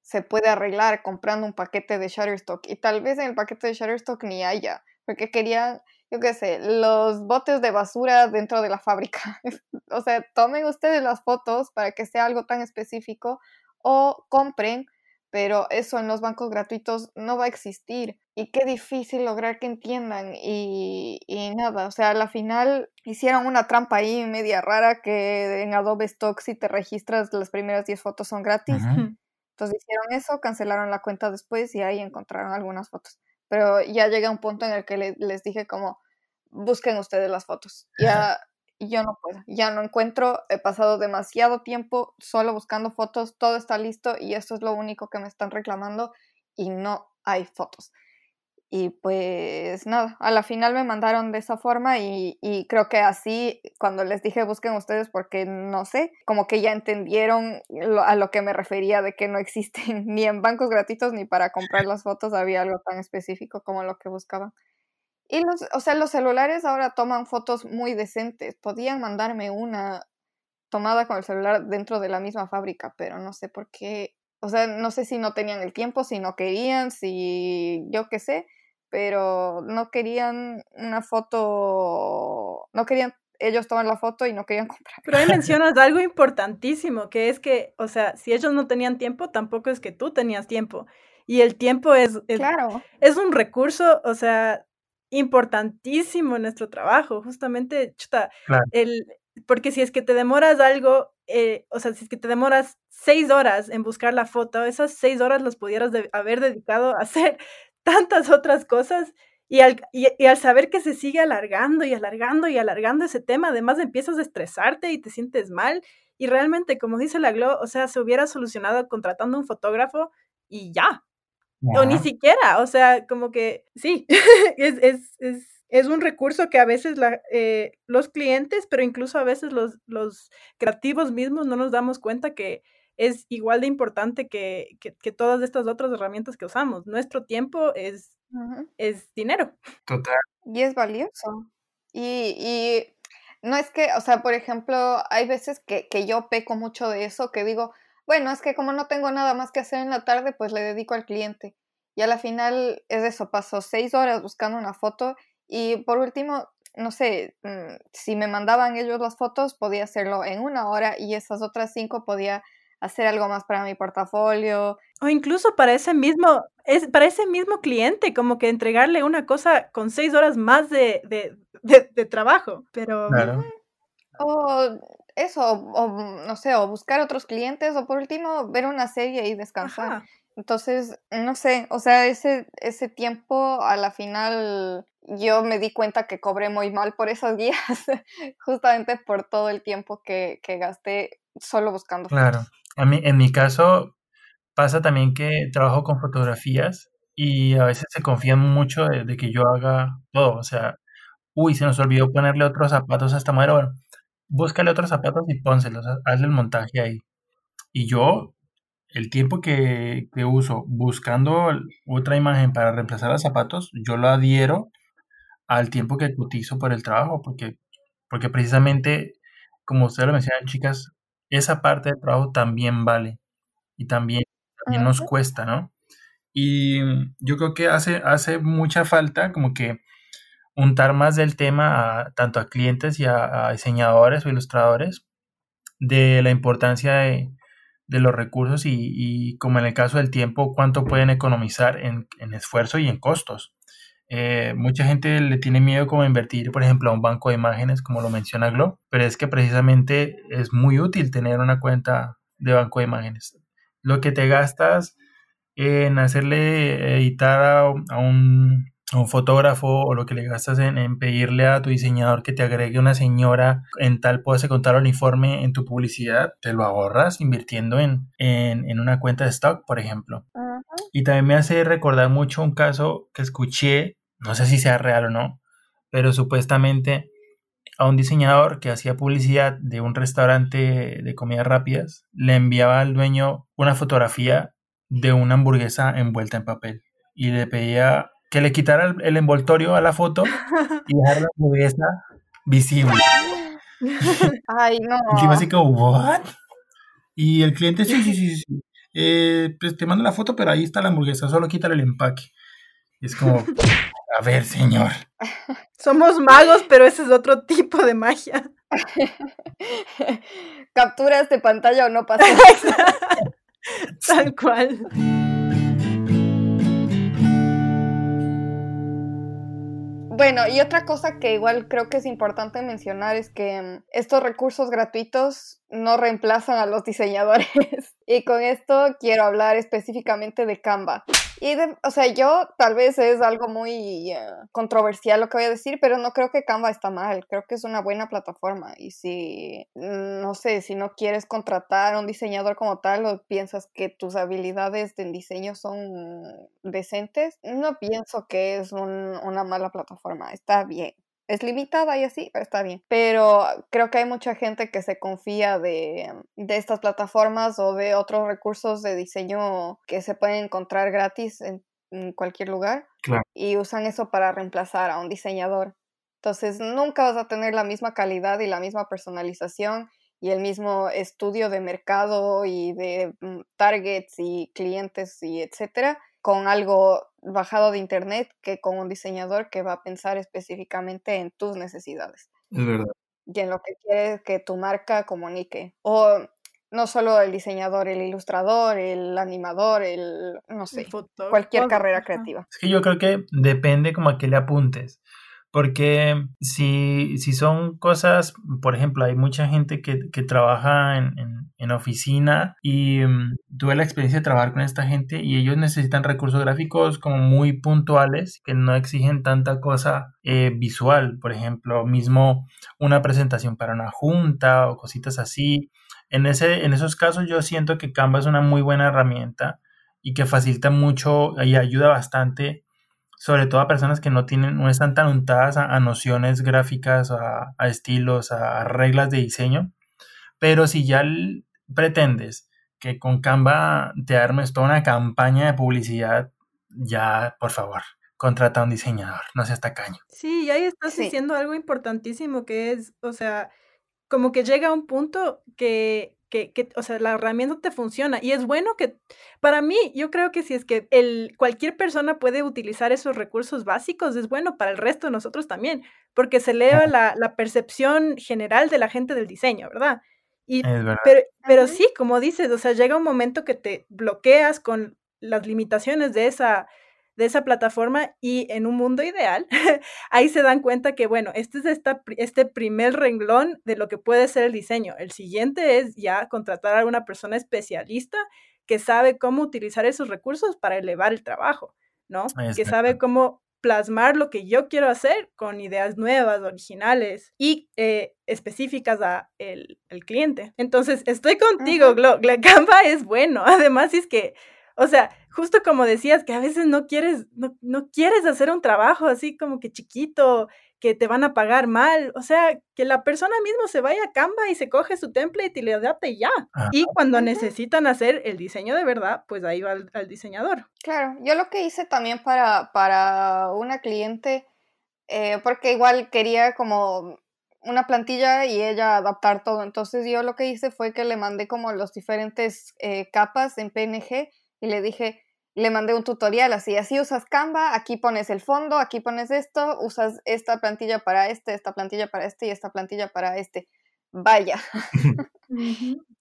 se puede arreglar comprando un paquete de Shutterstock. Y tal vez en el paquete de Shutterstock ni haya, porque querían yo qué sé, los botes de basura dentro de la fábrica. [laughs] o sea, tomen ustedes las fotos para que sea algo tan específico o compren, pero eso en los bancos gratuitos no va a existir. Y qué difícil lograr que entiendan. Y, nada, o sea, a la final hicieron una trampa ahí media rara que en Adobe Stock si te registras las primeras 10 fotos son gratis. [laughs] Entonces hicieron eso, cancelaron la cuenta después y ahí encontraron algunas fotos pero ya llega un punto en el que les dije como, busquen ustedes las fotos. Ya yo no puedo, ya no encuentro, he pasado demasiado tiempo solo buscando fotos, todo está listo y esto es lo único que me están reclamando y no hay fotos. Y pues nada, a la final me mandaron de esa forma y, y, creo que así, cuando les dije busquen ustedes porque no sé, como que ya entendieron a lo que me refería de que no existen [laughs] ni en bancos gratuitos ni para comprar las fotos había algo tan específico como lo que buscaban. Y los, o sea, los celulares ahora toman fotos muy decentes. Podían mandarme una tomada con el celular dentro de la misma fábrica, pero no sé por qué. O sea, no sé si no tenían el tiempo, si no querían, si yo qué sé pero no querían una foto, no querían ellos tomar la foto y no querían [laughs] comprar. Pero ahí mencionas algo importantísimo, que es que, o sea, si ellos no tenían tiempo, tampoco es que tú tenías tiempo. Y el tiempo es, es, claro. es un recurso, o sea, importantísimo en nuestro trabajo. Justamente, chuta, el, porque si es que te demoras algo, eh, o sea, si es que te demoras seis horas en buscar la foto, esas seis horas las pudieras haber dedicado a hacer [laughs] tantas otras cosas y al, y, al, saber que se sigue alargando y alargando y alargando ese tema, además empiezas a estresarte y te sientes mal. Y realmente, como dice la Glo, o sea, se hubiera solucionado contratando un fotógrafo y ya. O ni siquiera, o sea, como que sí, [laughs] es, es, es, es, un recurso que a veces la, eh, los clientes, pero incluso a veces los, los creativos mismos no nos damos cuenta que es igual de importante que, que, todas estas otras herramientas que usamos. Nuestro tiempo es, es dinero. Total. Y es valioso. Y, y, no es que, o sea, por ejemplo, hay veces que, que yo peco mucho de eso, que digo, bueno, es que como no tengo nada más que hacer en la tarde, pues le dedico al cliente. Y a la final es eso, paso seis horas buscando una foto y por último, no sé, mm, si me mandaban ellos las fotos, podía hacerlo en una hora y esas otras cinco podía hacer algo más para mi portafolio. O incluso para ese mismo, es, para ese mismo cliente, como que entregarle una cosa con seis horas más de, de, trabajo. Pero. O eso, o, no sé, o buscar otros clientes, o por último, ver una serie y descansar. Entonces, no sé, o sea, ese, ese tiempo a la final yo me di cuenta que cobré muy mal por esas guías, [laughs] justamente por todo el tiempo que, que gasté solo buscando. Claro. A mí, en mi caso pasa también que trabajo con fotografías y a veces se confían mucho de, que yo haga todo. O sea, uy, se nos olvidó ponerle otros zapatos a esta madera. Bueno, búscale otros zapatos y pónselos, hazle el montaje ahí. Y yo el tiempo que, que uso buscando otra imagen para reemplazar los zapatos, yo lo adhiero al tiempo que cotizo por el trabajo, porque, porque precisamente, como ustedes lo mencionan, chicas, esa parte del trabajo también vale y también, también nos cuesta, ¿no? Y yo creo que hace, hace mucha falta como que untar más del tema a, tanto a clientes y a, diseñadores o ilustradores de la importancia de, los recursos y, como en el caso del tiempo, cuánto pueden economizar en, esfuerzo y en costos. Eh, mucha gente le tiene miedo como invertir, por ejemplo, a un banco de imágenes, como lo menciona Glo, pero es que precisamente es muy útil tener una cuenta de banco de imágenes. Lo que te gastas en hacerle editar a un un fotógrafo o lo que le gastas en, pedirle a tu diseñador que te agregue una señora en tal pose con tal uniforme en tu publicidad, te lo ahorras invirtiendo en, en, una cuenta de stock, por ejemplo. Y también me hace recordar mucho un caso que escuché, no sé si sea real o no, pero supuestamente a un diseñador que hacía publicidad de un restaurante de comidas rápidas, le enviaba al dueño una fotografía de una hamburguesa envuelta en papel y le pedía que le quitara el, envoltorio a la foto [laughs] y dejar la hamburguesa visible. [laughs] Ay, no. Y así como, ¿what? Y el cliente, sí, sí, sí, sí. Eh, pues te mando la foto, pero ahí está la hamburguesa, solo quítale el empaque. Y es como, a ver, señor. [laughs] Somos magos, pero ese es otro tipo de magia. Capturas de pantalla o no pasa. Tal cual. Bueno, y otra cosa que igual creo que es importante mencionar es que mm, estos recursos gratuitos no reemplazan a los diseñadores. [laughs] y con esto quiero hablar específicamente de Canva. Y, o sea, yo tal vez es algo muy eh, controversial lo que voy a decir, pero no creo que Canva está mal. Creo que es una buena plataforma. Y si, mm, no sé, si no quieres contratar a un diseñador como tal o piensas que tus habilidades en diseño son decentes, no pienso que es una mala plataforma. Está bien es limitada y así, pero está bien. Pero creo que hay mucha gente que se confía de, estas plataformas o de otros recursos de diseño que se pueden encontrar gratis en, cualquier lugar y usan eso para reemplazar a un diseñador. Entonces nunca vas a tener la misma calidad y la misma personalización y el mismo estudio de mercado y de mm, targets y clientes y etcétera con algo bajado de internet que con un diseñador que va a pensar específicamente en tus necesidades. Es verdad. Y en lo que quieres que tu marca comunique. O no solo el diseñador, el ilustrador, el animador, el, no sé, cualquier carrera creativa. Es que yo creo que depende como a qué le apuntes. Porque si, si son cosas, por ejemplo, hay mucha gente que, que trabaja en, en, oficina y mm, tuve la experiencia de trabajar con esta gente y ellos necesitan recursos gráficos como muy puntuales que no exigen tanta cosa eh, visual. Por ejemplo, mismo una presentación para una junta o cositas así. En, ese, en esos casos yo siento que Canva es una muy buena herramienta y que facilita mucho y ayuda bastante sobre todo a personas que no tienen, no están tan untadas a, nociones gráficas, a, a, estilos, a, reglas de diseño. Pero si ya pretendes que con Canva te armes toda una campaña de publicidad, ya, por favor, contrata a un diseñador, no seas tacaño. Sí, y ahí estás diciendo algo importantísimo que es, o sea, como que llega a un punto que que, o sea, la herramienta te funciona. Y es bueno que, para mí, yo creo que si es que el, cualquier persona puede utilizar esos recursos básicos, es bueno para el resto de nosotros también, porque se eleva la, la percepción general de la gente del diseño, ¿verdad? Y, Pero, pero sí, como dices, o sea, llega un momento que te bloqueas con las limitaciones de esa, de esa plataforma y en un mundo ideal, [laughs] ahí se dan cuenta que, bueno, este es esta, este primer renglón de lo que puede ser el diseño. El siguiente es ya contratar a una persona especialista que sabe cómo utilizar esos recursos para elevar el trabajo, ¿no? Que sabe cómo plasmar lo que yo quiero hacer con ideas nuevas, originales y eh, específicas a el, cliente. Entonces, estoy contigo, Glo. Canva es bueno. [laughs] Además, es que O sea, justo como decías, que a veces no quieres, no, no quieres hacer un trabajo así como que chiquito, que te van a pagar mal. O sea, que la persona mismo se vaya a Canva y se coge su template y le adapte y ya. Y cuando necesitan hacer el diseño de verdad, pues ahí va al, diseñador. Claro, yo lo que hice también para, para una cliente, eh, porque igual quería como una plantilla y ella adaptar todo. Entonces yo lo que hice fue que le mandé como los diferentes eh, capas en PNG y le dije, le mandé un tutorial así, así usas Canva, aquí pones el fondo, aquí pones esto, usas esta plantilla para este, esta plantilla para este y esta plantilla para este. Vaya. [laughs]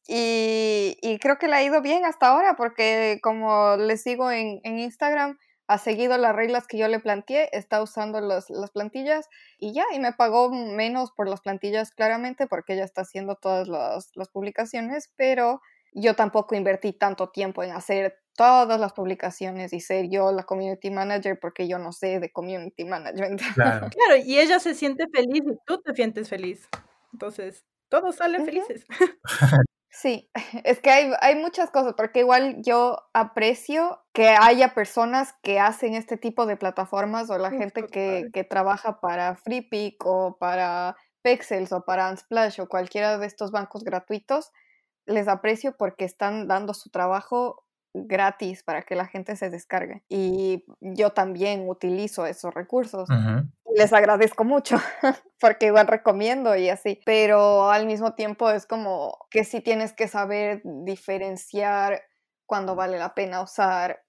y, y, creo que le ha ido bien hasta ahora porque como le sigo en, en Instagram, ha seguido las reglas que yo le planteé, está usando las plantillas y ya, y me pagó menos por las plantillas claramente porque ella está haciendo todas las, las publicaciones, pero yo tampoco invertí tanto tiempo en hacer todas las publicaciones y ser yo la community manager porque yo no sé de community management. Claro, [laughs] y ella se siente feliz y tú te sientes feliz. Entonces, todos salen felices. [laughs] Sí, [laughs] es que hay, hay, muchas cosas, porque igual yo aprecio que haya personas que hacen este tipo de plataformas o la gente que, que, trabaja para FreePic o para Pexels o para Unsplash o cualquiera de estos bancos gratuitos, les aprecio porque están dando su trabajo gratis para que la gente se descargue. Y yo también utilizo esos recursos. Les agradezco mucho [laughs] porque igual recomiendo y así. Pero al mismo tiempo es como que sí tienes que saber diferenciar cuando vale la pena usar.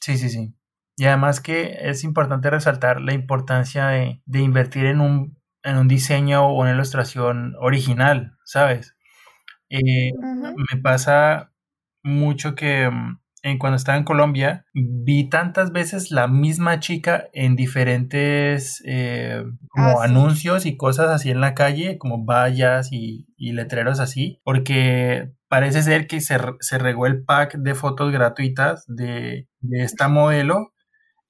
Sí, sí, sí. Y además que es importante resaltar la importancia de, de invertir en un, en un diseño o una ilustración original, ¿sabes? Eh, me pasa mucho que mm, en cuando estaba en Colombia vi tantas veces la misma chica en diferentes eh, como ah, anuncios y cosas así en la calle, como vallas y, letreros así, porque parece ser que se, se regó el pack de fotos gratuitas de, de esta [laughs] modelo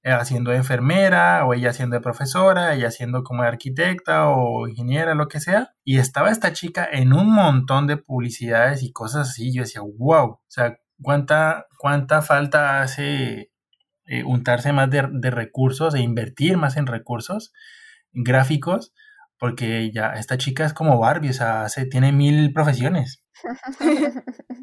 haciendo de enfermera o ella haciendo de profesora, ella haciendo como de arquitecta o ingeniera, lo que sea. Y estaba esta chica en un montón de publicidades y cosas así. Yo decía, wow, o sea, ¿cuánta, cuánta falta hace eh, untarse más de, recursos e invertir más en recursos gráficos? Porque ya esta chica es como Barbie, o sea, se, tiene mil profesiones. [laughs]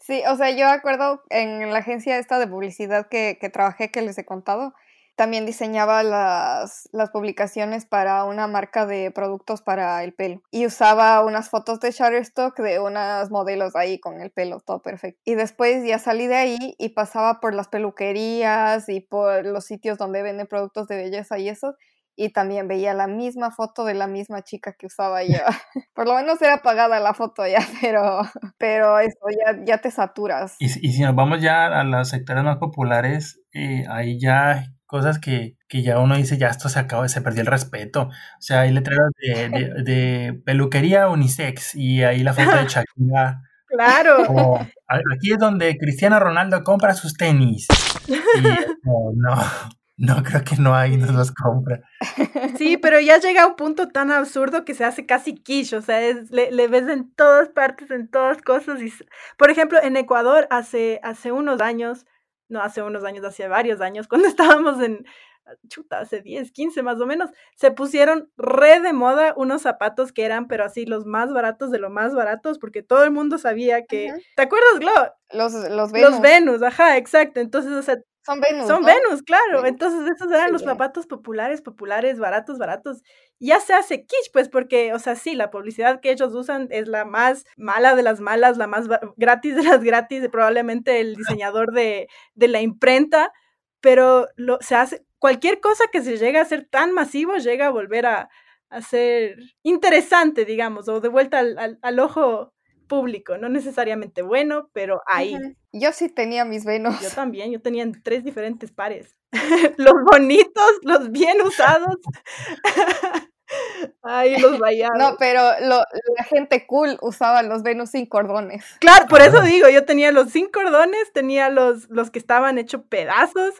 Sí, o sea, yo acuerdo en la agencia esta de publicidad que, que trabajé, que les he contado, también diseñaba las, las, publicaciones para una marca de productos para el pelo. Y usaba unas fotos de Shutterstock de unas modelos ahí con el pelo todo perfecto. Y después ya salí de ahí y pasaba por las peluquerías y por los sitios donde venden productos de belleza y eso y también veía la misma foto de la misma chica que usaba yo. [laughs] Por lo menos era apagada la foto ya, [laughs] pero, pero eso ya, ya te saturas. Y, y si nos vamos ya a los sectores más populares, eh, ahí ya cosas que, que, ya uno dice, ya esto se acabó, se perdió el respeto. O sea, hay letreros de, de, [laughs] de peluquería unisex y ahí la foto de Shakira. Claro. aquí es donde Cristiano Ronaldo compra sus tenis. Y no, no. No, creo que no hay, no los compra. [laughs] Sí, pero ya llega a un punto tan absurdo que se hace casi quiche, o sea, le, ves en todas partes, en todas cosas. Y, por ejemplo, en Ecuador hace, hace unos años, no hace unos años, hace varios años, [laughs] cuando estábamos en, chuta, hace 10, 15 más o menos, se pusieron re de moda unos zapatos que eran, pero así, los más baratos de lo más baratos, porque todo el mundo sabía que, ¿te acuerdas, Glo? Los, los Venus. Los Venus, ajá, exacto. Entonces, o sea, son Venus. Son Venus, claro. Entonces, esos eran los zapatos populares, populares, baratos, baratos. Ya se hace kitsch, pues, porque, o sea, sí, la publicidad que ellos usan es la más mala de las malas, la más gratis de las gratis, probablemente el [laughs] diseñador de, de la imprenta, pero lo, se hace, cualquier cosa que se llegue a ser tan masivo llega a volver a, a ser interesante, digamos, o de vuelta al, al ojo público, no necesariamente bueno, pero ahí. Yo sí tenía mis venos. Yo también, yo tenía tres diferentes pares. [laughs] los bonitos, los bien usados. [laughs] Ay, los vallados. No, pero la gente cool usaba los Venus sin cordones. Claro, por eso [laughs] digo, yo tenía los sin cordones, tenía los, los que estaban hechos pedazos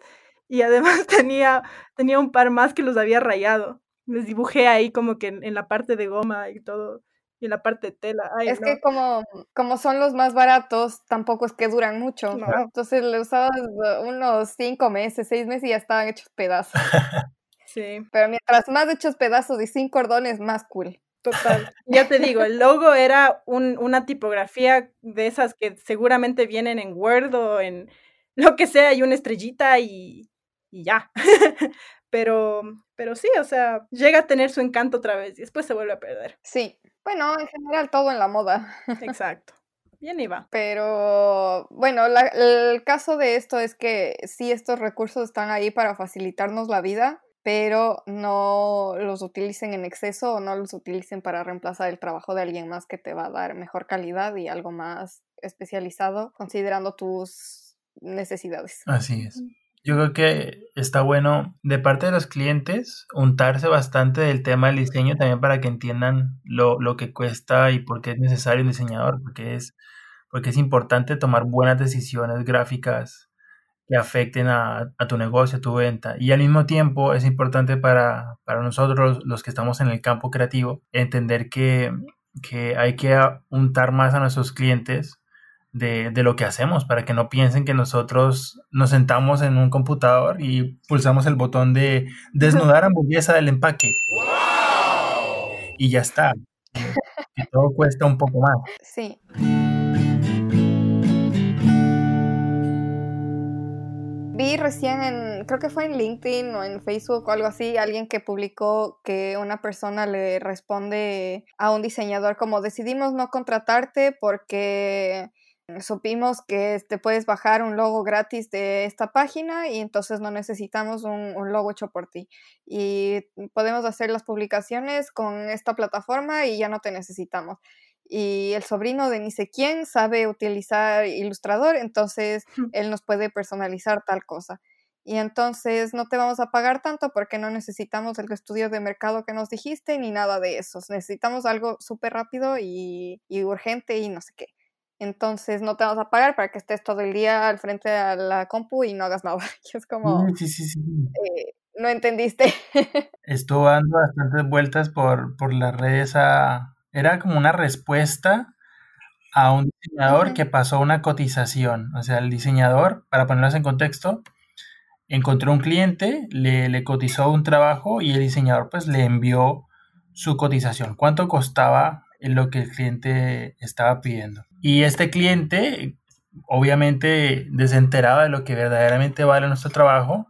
y además tenía, tenía un par más que los había rayado. Les dibujé ahí como que en, en la parte de goma y todo Y la parte de tela. Ay, es no. que como, como son los más baratos, tampoco es que duran mucho. No. Entonces le usabas uh, unos cinco meses, seis meses y ya estaban hechos pedazos. [laughs] Sí, Pero mientras más hechos pedazos y sin cordones, más cool. total. Ya te digo, el logo era un- una tipografía de esas que seguramente vienen en Word o en lo que sea, y una estrellita y, y ya. [laughs] pero, pero sí, o sea, llega a tener su encanto otra vez y después se vuelve a perder. Sí. Bueno, en general todo en la moda. [laughs] Exacto. Bien iba. Pero bueno, la- el caso de esto es que sí, estos recursos están ahí para facilitarnos la vida, pero no los utilicen en exceso o no los utilicen para reemplazar el trabajo de alguien más que te va a dar mejor calidad y algo más especializado, considerando tus necesidades. Así es. Yo creo que está bueno de parte de los clientes untarse bastante del tema del diseño también para que entiendan lo, lo que cuesta y por qué es necesario un diseñador, porque es, porque es importante tomar buenas decisiones gráficas que afecten a, a tu negocio, a tu venta. Y al mismo tiempo es importante para, para nosotros, los que estamos en el campo creativo, entender que, que hay que untar más a nuestros clientes de, de lo que hacemos para que no piensen que nosotros nos sentamos en un computador y pulsamos el botón de desnudar hamburguesa del empaque y ya está. [laughs] Todo cuesta un poco más. Sí. Vi recién en, creo que fue en LinkedIn o en Facebook o algo así, alguien que publicó que una persona le responde a un diseñador como decidimos no contratarte porque supimos que te puedes bajar un logo gratis de esta página y entonces no necesitamos un, un logo hecho por ti. Y podemos hacer las publicaciones con esta plataforma y ya no te necesitamos y el sobrino de ni sé quién sabe utilizar Ilustrador, entonces él nos puede personalizar tal cosa. Y entonces no te vamos a pagar tanto porque no necesitamos el estudio de mercado que nos dijiste ni nada de eso. Necesitamos algo súper rápido y, y urgente y no sé qué. Entonces no te vamos a pagar para que estés todo el día al frente a la compu y no hagas nada. [laughs] Y es como, Sí, sí, sí. eh, no entendiste. [laughs] Estuvo dando bastantes vueltas por, por las redes a... Era como una respuesta a un diseñador que pasó una cotización. O sea, el diseñador, para ponerlos en contexto, encontró un cliente, le, le cotizó un trabajo y el diseñador pues le envió su cotización. ¿Cuánto costaba lo que el cliente estaba pidiendo? Y este cliente, obviamente desenterado de lo que verdaderamente vale nuestro trabajo,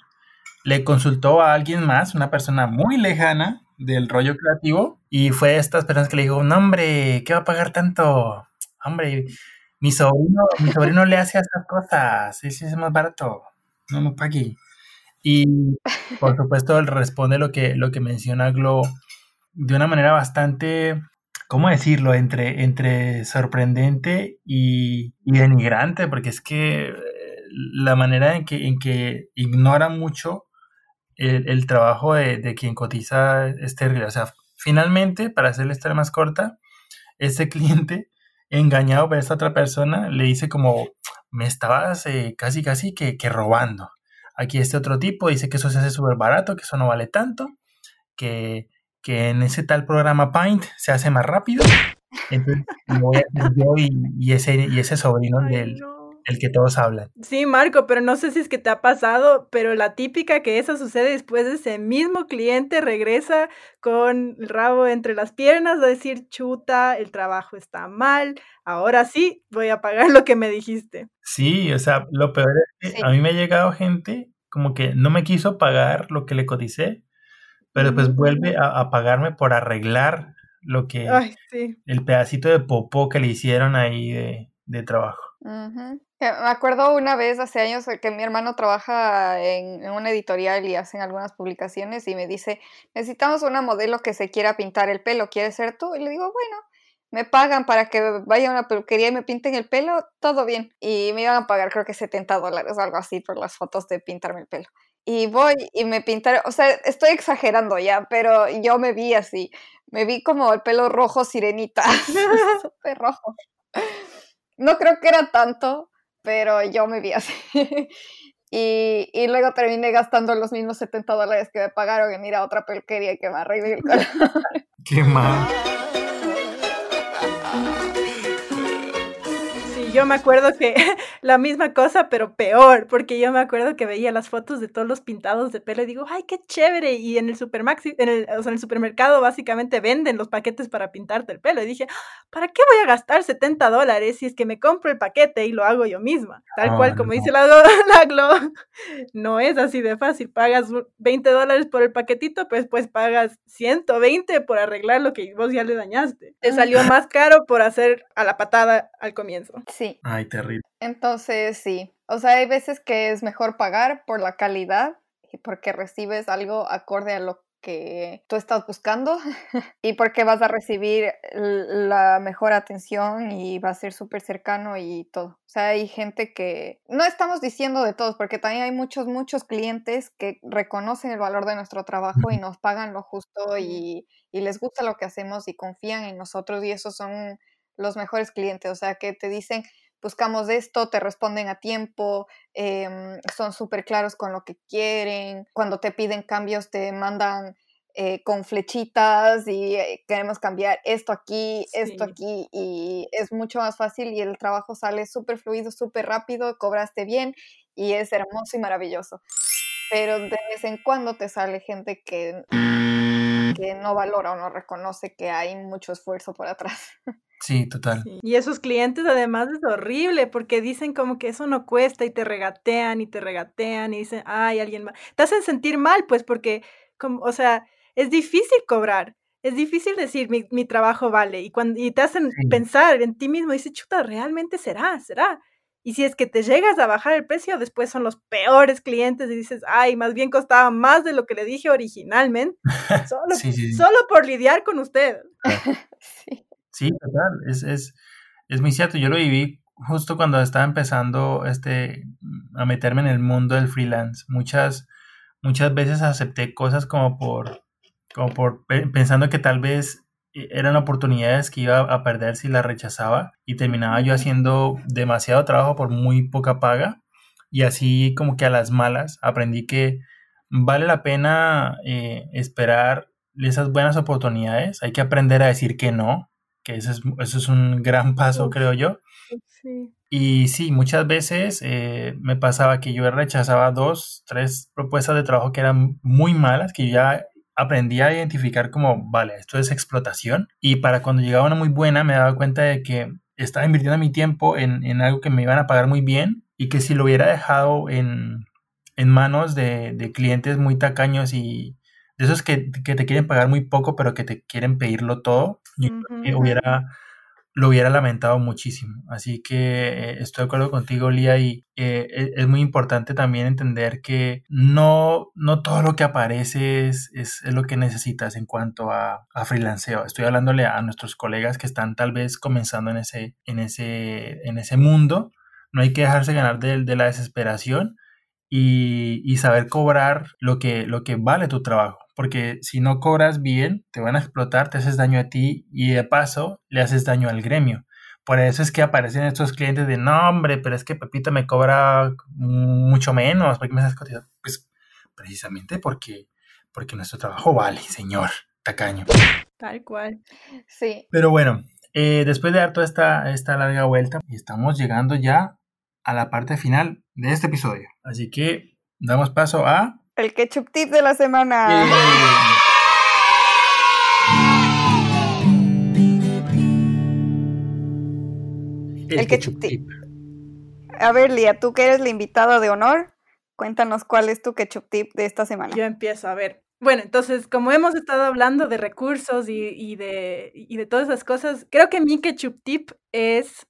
le consultó a alguien más, una persona muy lejana del rollo creativo, y fue de estas personas que le dijo, no hombre, ¿qué va a pagar tanto? Hombre, mi sobrino, mi sobrino le hace esas cosas, sí, es más barato, no me pague. Y por supuesto él responde lo que, lo que menciona Glo de una manera bastante, ¿cómo decirlo? Entre, entre sorprendente y, denigrante, porque es que eh, la manera en que, en que ignora mucho el, el trabajo de, de quien cotiza es terrible. O sea, finalmente, para hacer la historia más corta, ese [laughs] cliente, engañado por esta otra persona, le dice como, me estabas eh, casi, casi que, que robando. Aquí este otro tipo dice que eso se hace súper barato, que eso no vale tanto, que, que en ese tal programa Paint se hace más rápido. Entonces, lo voy a hacer yo y, y ese, y ese sobrino Ay, del no. el que todos hablan. Sí, Marco, pero no sé si es que te ha pasado, pero la típica que eso sucede después de ese mismo cliente regresa con el rabo entre las piernas a decir, chuta, el trabajo está mal, ahora sí voy a pagar lo que me dijiste. Sí, o sea, lo peor es que Sí. a mí me ha llegado gente como que no me quiso pagar lo que le coticé, pero después vuelve a, a pagarme por arreglar lo que, Ay, sí. el pedacito de popó que le hicieron ahí de, de trabajo. Me acuerdo una vez hace años que mi hermano trabaja en, en una editorial y hacen algunas publicaciones y me dice, necesitamos una modelo que se quiera pintar el pelo, ¿quieres ser tú? Y le digo, bueno, me pagan para que vaya a una peluquería y me pinten el pelo, todo bien. Y me iban a pagar creo que 70 dólares o algo así por las fotos de pintarme el pelo. Y voy y me pintaron, o sea, estoy exagerando ya, pero yo me vi así, me vi como el pelo rojo sirenita, [laughs] [laughs] súper rojo. No creo que era tanto, pero yo me vi así. [laughs] Y, y, luego terminé gastando los mismos 70 dólares que me pagaron en ir a otra peluquería que me arregle el color. Qué mal. Sí, yo me acuerdo que la misma cosa, pero peor, porque yo me acuerdo que veía las fotos de todos los pintados de pelo y digo, ay, qué chévere. Y en el, supermaxi, en el, o sea, en el supermercado básicamente venden los paquetes para pintarte el pelo. Y dije, ¿para qué voy a gastar 70 dólares si es que me compro el paquete y lo hago yo misma? Tal Ah, cual, como no. dice la, [laughs] la Glo, no es así de fácil. Pagas 20 dólares por el paquetito, pues pues pagas 120 por arreglar lo que vos ya le dañaste. Te salió más caro por hacer a la patada al comienzo. Sí, Ay, terrible. entonces sí. O sea, hay veces que es mejor pagar por la calidad y porque recibes algo acorde a lo que tú estás buscando [laughs] y porque vas a recibir la mejor atención y va a ser súper cercano y todo. O sea, hay gente que no estamos diciendo de todos, porque también hay muchos, muchos clientes que reconocen el valor de nuestro trabajo y nos pagan lo justo y, y les gusta lo que hacemos y confían en nosotros y esos son los mejores clientes. O sea, que te dicen, buscamos esto, te responden a tiempo, em, son súper claros con lo que quieren, cuando te piden cambios te mandan eh, con flechitas y eh, queremos cambiar esto aquí, esto aquí y es mucho más fácil y el trabajo sale súper fluido, súper rápido, cobraste bien y es hermoso y maravilloso. Pero de vez en cuando te sale gente que, que no valora o no reconoce que hay mucho esfuerzo por atrás. [laughs] Sí, total. Sí. Y esos clientes además es horrible porque dicen como que eso no cuesta y te regatean y te regatean y dicen, ay, alguien más. Te hacen sentir mal, pues porque, como, o sea, es difícil cobrar. Es difícil decir mi, mi trabajo vale y, cuando, y te hacen Sí. pensar en ti mismo y dices, chuta, realmente será, será. Y si es que te llegas a bajar el precio, después son los peores clientes y dices, ay, más bien costaba más de lo que le dije originalmente, [laughs] solo, sí. solo por lidiar con usted. [laughs] Sí. Sí, total. Es, es, es muy cierto. Yo lo viví justo cuando estaba empezando este, a meterme en el mundo del freelance. Muchas, muchas veces acepté cosas como por, como por pe- pensando que tal vez eh, eran oportunidades que iba a perder si las rechazaba y terminaba yo haciendo demasiado trabajo por muy poca paga y así como que a las malas aprendí que vale la pena eh, esperar esas buenas oportunidades. Hay que aprender a decir que no, que eso es, eso es un gran paso, creo yo. Sí. Y sí, muchas veces eh, me pasaba que yo rechazaba dos, tres propuestas de trabajo que eran muy malas, que yo ya aprendí a identificar como, vale, esto es explotación. Y para cuando llegaba una muy buena me daba cuenta de que estaba invirtiendo mi tiempo en, en algo que me iban a pagar muy bien y que si lo hubiera dejado en, en manos de, de clientes muy tacaños y de esos que, que te quieren pagar muy poco pero que te quieren pedirlo todo, yo que Ujú. hubiera lo hubiera lamentado muchísimo. Así que eh, estoy de acuerdo contigo, Lía, y eh, es, es muy importante también entender que no, no todo lo que aparece es, es, es lo que necesitas en cuanto a, a freelanceo. Estoy hablándole a nuestros colegas que están tal vez comenzando en ese, en ese, en ese mundo. No hay que dejarse ganar de, de la desesperación y, y saber cobrar lo que, lo que vale tu trabajo. Porque si no cobras bien, te van a explotar, te haces daño a ti y de paso le haces daño al gremio. Por eso es que aparecen estos clientes de, no, hombre, pero es que Pepita me cobra mucho menos. ¿Por qué me estás cotizando? Pues precisamente porque, porque nuestro trabajo vale, señor tacaño. Tal cual. Sí. Pero bueno, eh, después de dar toda esta, esta larga vuelta, estamos llegando ya a la parte final de este episodio. Así que damos paso a... El ketchup tip de la semana. El ketchup tip. A ver, Lía, tú que eres la invitada de honor, cuéntanos cuál es tu ketchup tip de esta semana. Yo empiezo a ver. Bueno, entonces, como hemos estado hablando de recursos y, y de, y de todas esas cosas, creo que mi ketchup tip es.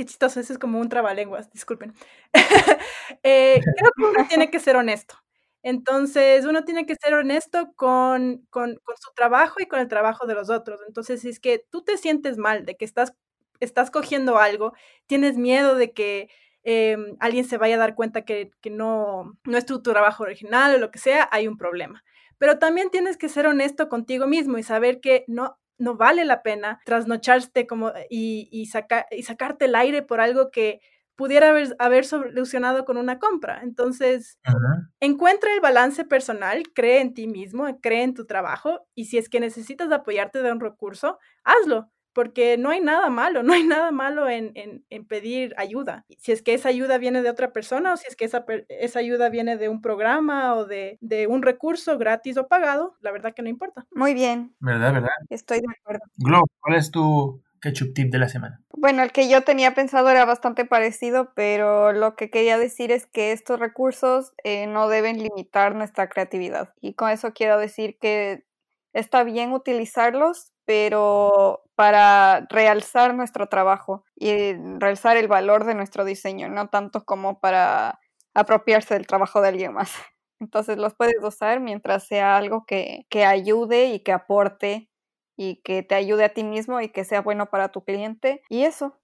Qué chistoso, eso es como un trabalenguas, disculpen. [laughs] Eh, creo que uno tiene que ser honesto. Entonces, uno tiene que ser honesto con, con, con su trabajo y con el trabajo de los otros. Entonces, si es que tú te sientes mal de que estás, estás cogiendo algo, tienes miedo de que eh, alguien se vaya a dar cuenta que, que no, no es tu, tu, trabajo original o lo que sea, hay un problema. Pero también tienes que ser honesto contigo mismo y saber que no, no vale la pena trasnocharte como y, y, saca, y sacarte el aire por algo que pudiera haber, haber solucionado con una compra. Entonces, uh -huh. encuentra el balance personal, cree en ti mismo, cree en tu trabajo y si es que necesitas apoyarte de un recurso, hazlo. Porque no hay nada malo, no hay nada malo en, en, en, pedir ayuda. Si es que esa ayuda viene de otra persona o si es que esa, esa ayuda viene de un programa o de, de, un recurso gratis o pagado, la verdad que no importa. Muy bien. ¿Verdad, verdad? Estoy de acuerdo. Glo, ¿cuál es tu ketchup tip de la semana? Bueno, el que yo tenía pensado era bastante parecido, pero lo que quería decir es que estos recursos eh, no deben limitar nuestra creatividad. Y con eso quiero decir que está bien utilizarlos, pero para realzar nuestro trabajo y realzar el valor de nuestro diseño, no tanto como para apropiarse del trabajo de alguien más. [laughs] Entonces los puedes usar mientras sea algo que, que ayude y que aporte y que te ayude a ti mismo y que sea bueno para tu cliente. Y eso.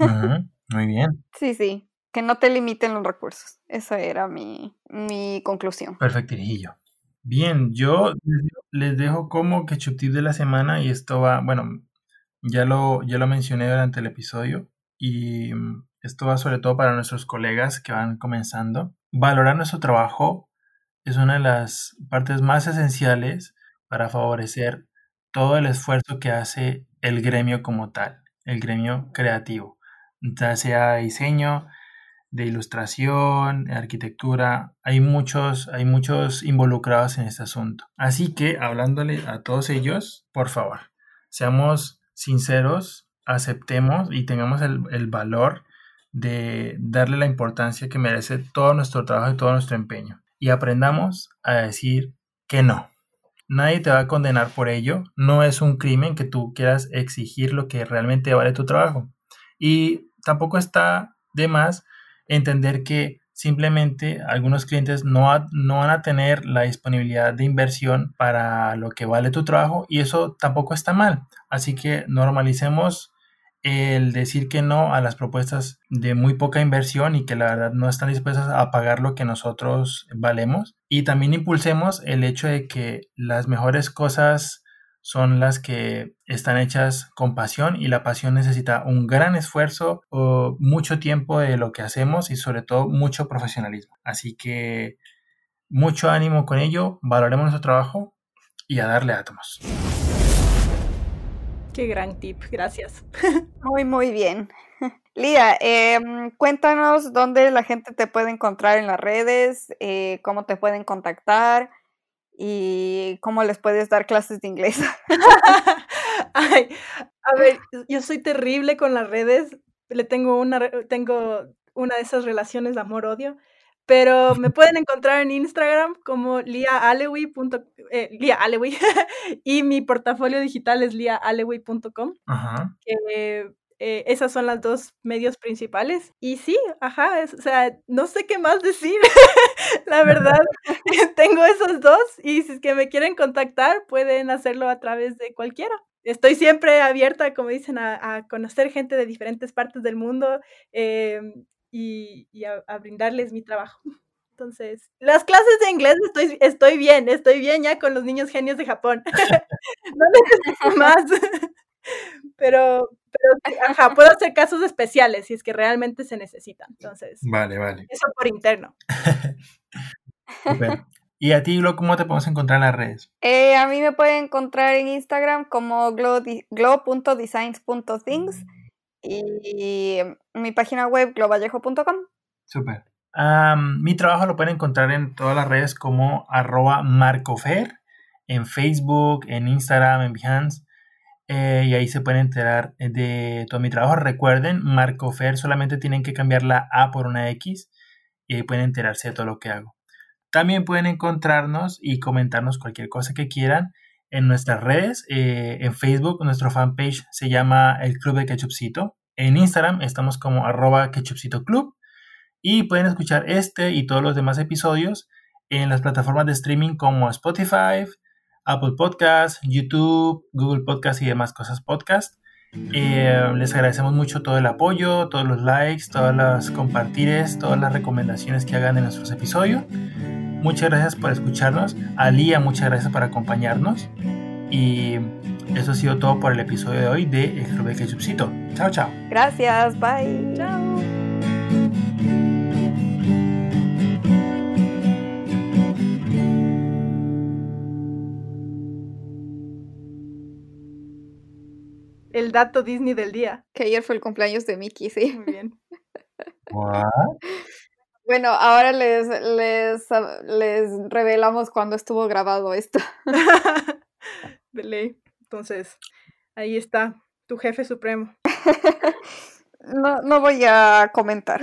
Uh [laughs] -huh. Muy bien. Sí, sí. Que no te limiten los recursos. Esa era mi, mi conclusión. Perfectillo. Bien, yo les dejo como ketchup tip de la semana y esto va, bueno, ya lo, ya lo mencioné durante el episodio y esto va sobre todo para nuestros colegas que van comenzando. Valorar nuestro trabajo es una de las partes más esenciales para favorecer todo el esfuerzo que hace el gremio como tal, el gremio creativo, ya sea diseño, de ilustración, arquitectura, hay muchos, hay muchos involucrados en este asunto. Así que, hablándole a todos ellos, por favor, seamos sinceros, aceptemos y tengamos el, el valor de darle la importancia que merece todo nuestro trabajo y todo nuestro empeño. Y aprendamos a decir que no. Nadie te va a condenar por ello. No es un crimen que tú quieras exigir lo que realmente vale tu trabajo. Y tampoco está de más entender que simplemente algunos clientes no, no, van a tener la disponibilidad de inversión para lo que vale tu trabajo y eso tampoco está mal. Así que normalicemos el decir que no a las propuestas de muy poca inversión y que la verdad no están dispuestas a pagar lo que nosotros valemos. Y también impulsemos el hecho de que las mejores cosas son las que están hechas con pasión y la pasión necesita un gran esfuerzo o mucho tiempo de lo que hacemos y sobre todo mucho profesionalismo. Así que mucho ánimo con ello, valoremos nuestro trabajo y a darle átomos. Qué gran tip, gracias. [laughs] Muy, muy bien. [laughs] Lía, eh, cuéntanos dónde la gente te puede encontrar en las redes, eh, cómo te pueden contactar y cómo les puedes dar clases de inglés. [laughs] Ay, a ver, [laughs] yo soy terrible con las redes, le tengo una, tengo una de esas relaciones de amor-odio, pero me pueden encontrar en Instagram como liaalewi. Eh, Lia [laughs] y mi portafolio digital es liaalewi.com. Ajá. Que eh, esas son las dos medios principales. Y sí, ajá, es, o sea, no sé qué más decir. [laughs] La verdad, [laughs] [laughs] tengo esos dos y si es que me quieren contactar, pueden hacerlo a través de cualquiera. Estoy siempre abierta, como dicen, a, a conocer gente de diferentes partes del mundo eh, y, y a, a, brindarles mi trabajo. Entonces, las clases de inglés estoy, estoy bien, estoy bien ya con los niños genios de Japón. no necesito más. Pero, pero ajá, puedo hacer casos especiales si es que realmente se necesitan. Entonces, vale, vale. Eso por interno. [laughs] Super. ¿Y a ti, Glo, cómo te podemos encontrar en las redes? Eh, a mí me pueden encontrar en Instagram como glow.designs.things y mi página web globallejo.com. Súper. Um, mi trabajo lo pueden encontrar en todas las redes como arroba marcofer, en Facebook, en Instagram, en Behance. Eh, y ahí se pueden enterar de todo mi trabajo. Recuerden, Marcofer solamente tienen que cambiar la A por una X y ahí pueden enterarse de todo lo que hago. También pueden encontrarnos y comentarnos cualquier cosa que quieran en nuestras redes. Eh, en Facebook, nuestro fanpage se llama El Club de Ketchupcito. En Instagram estamos como arroba Ketchupcito Club. Y pueden escuchar este y todos los demás episodios en las plataformas de streaming como Spotify, Apple Podcast, YouTube, Google Podcast y demás cosas podcast. Eh, les agradecemos mucho todo el apoyo, todos los likes, todas las compartires, todas las recomendaciones que hagan en nuestros episodios. Muchas gracias por escucharnos. Alía, muchas gracias por acompañarnos. Y eso ha sido todo por el episodio de hoy de El Club de Ketchupcito. Chao, chao. Gracias, bye. Chao. El dato Disney del día. Que ayer fue el cumpleaños de Mickey, sí. Muy bien. [laughs] What? Bueno, ahora les, les, les revelamos cuándo estuvo grabado esto. [laughs] [laughs] de ley. Entonces, ahí está, tu jefe supremo. No, no voy a comentar.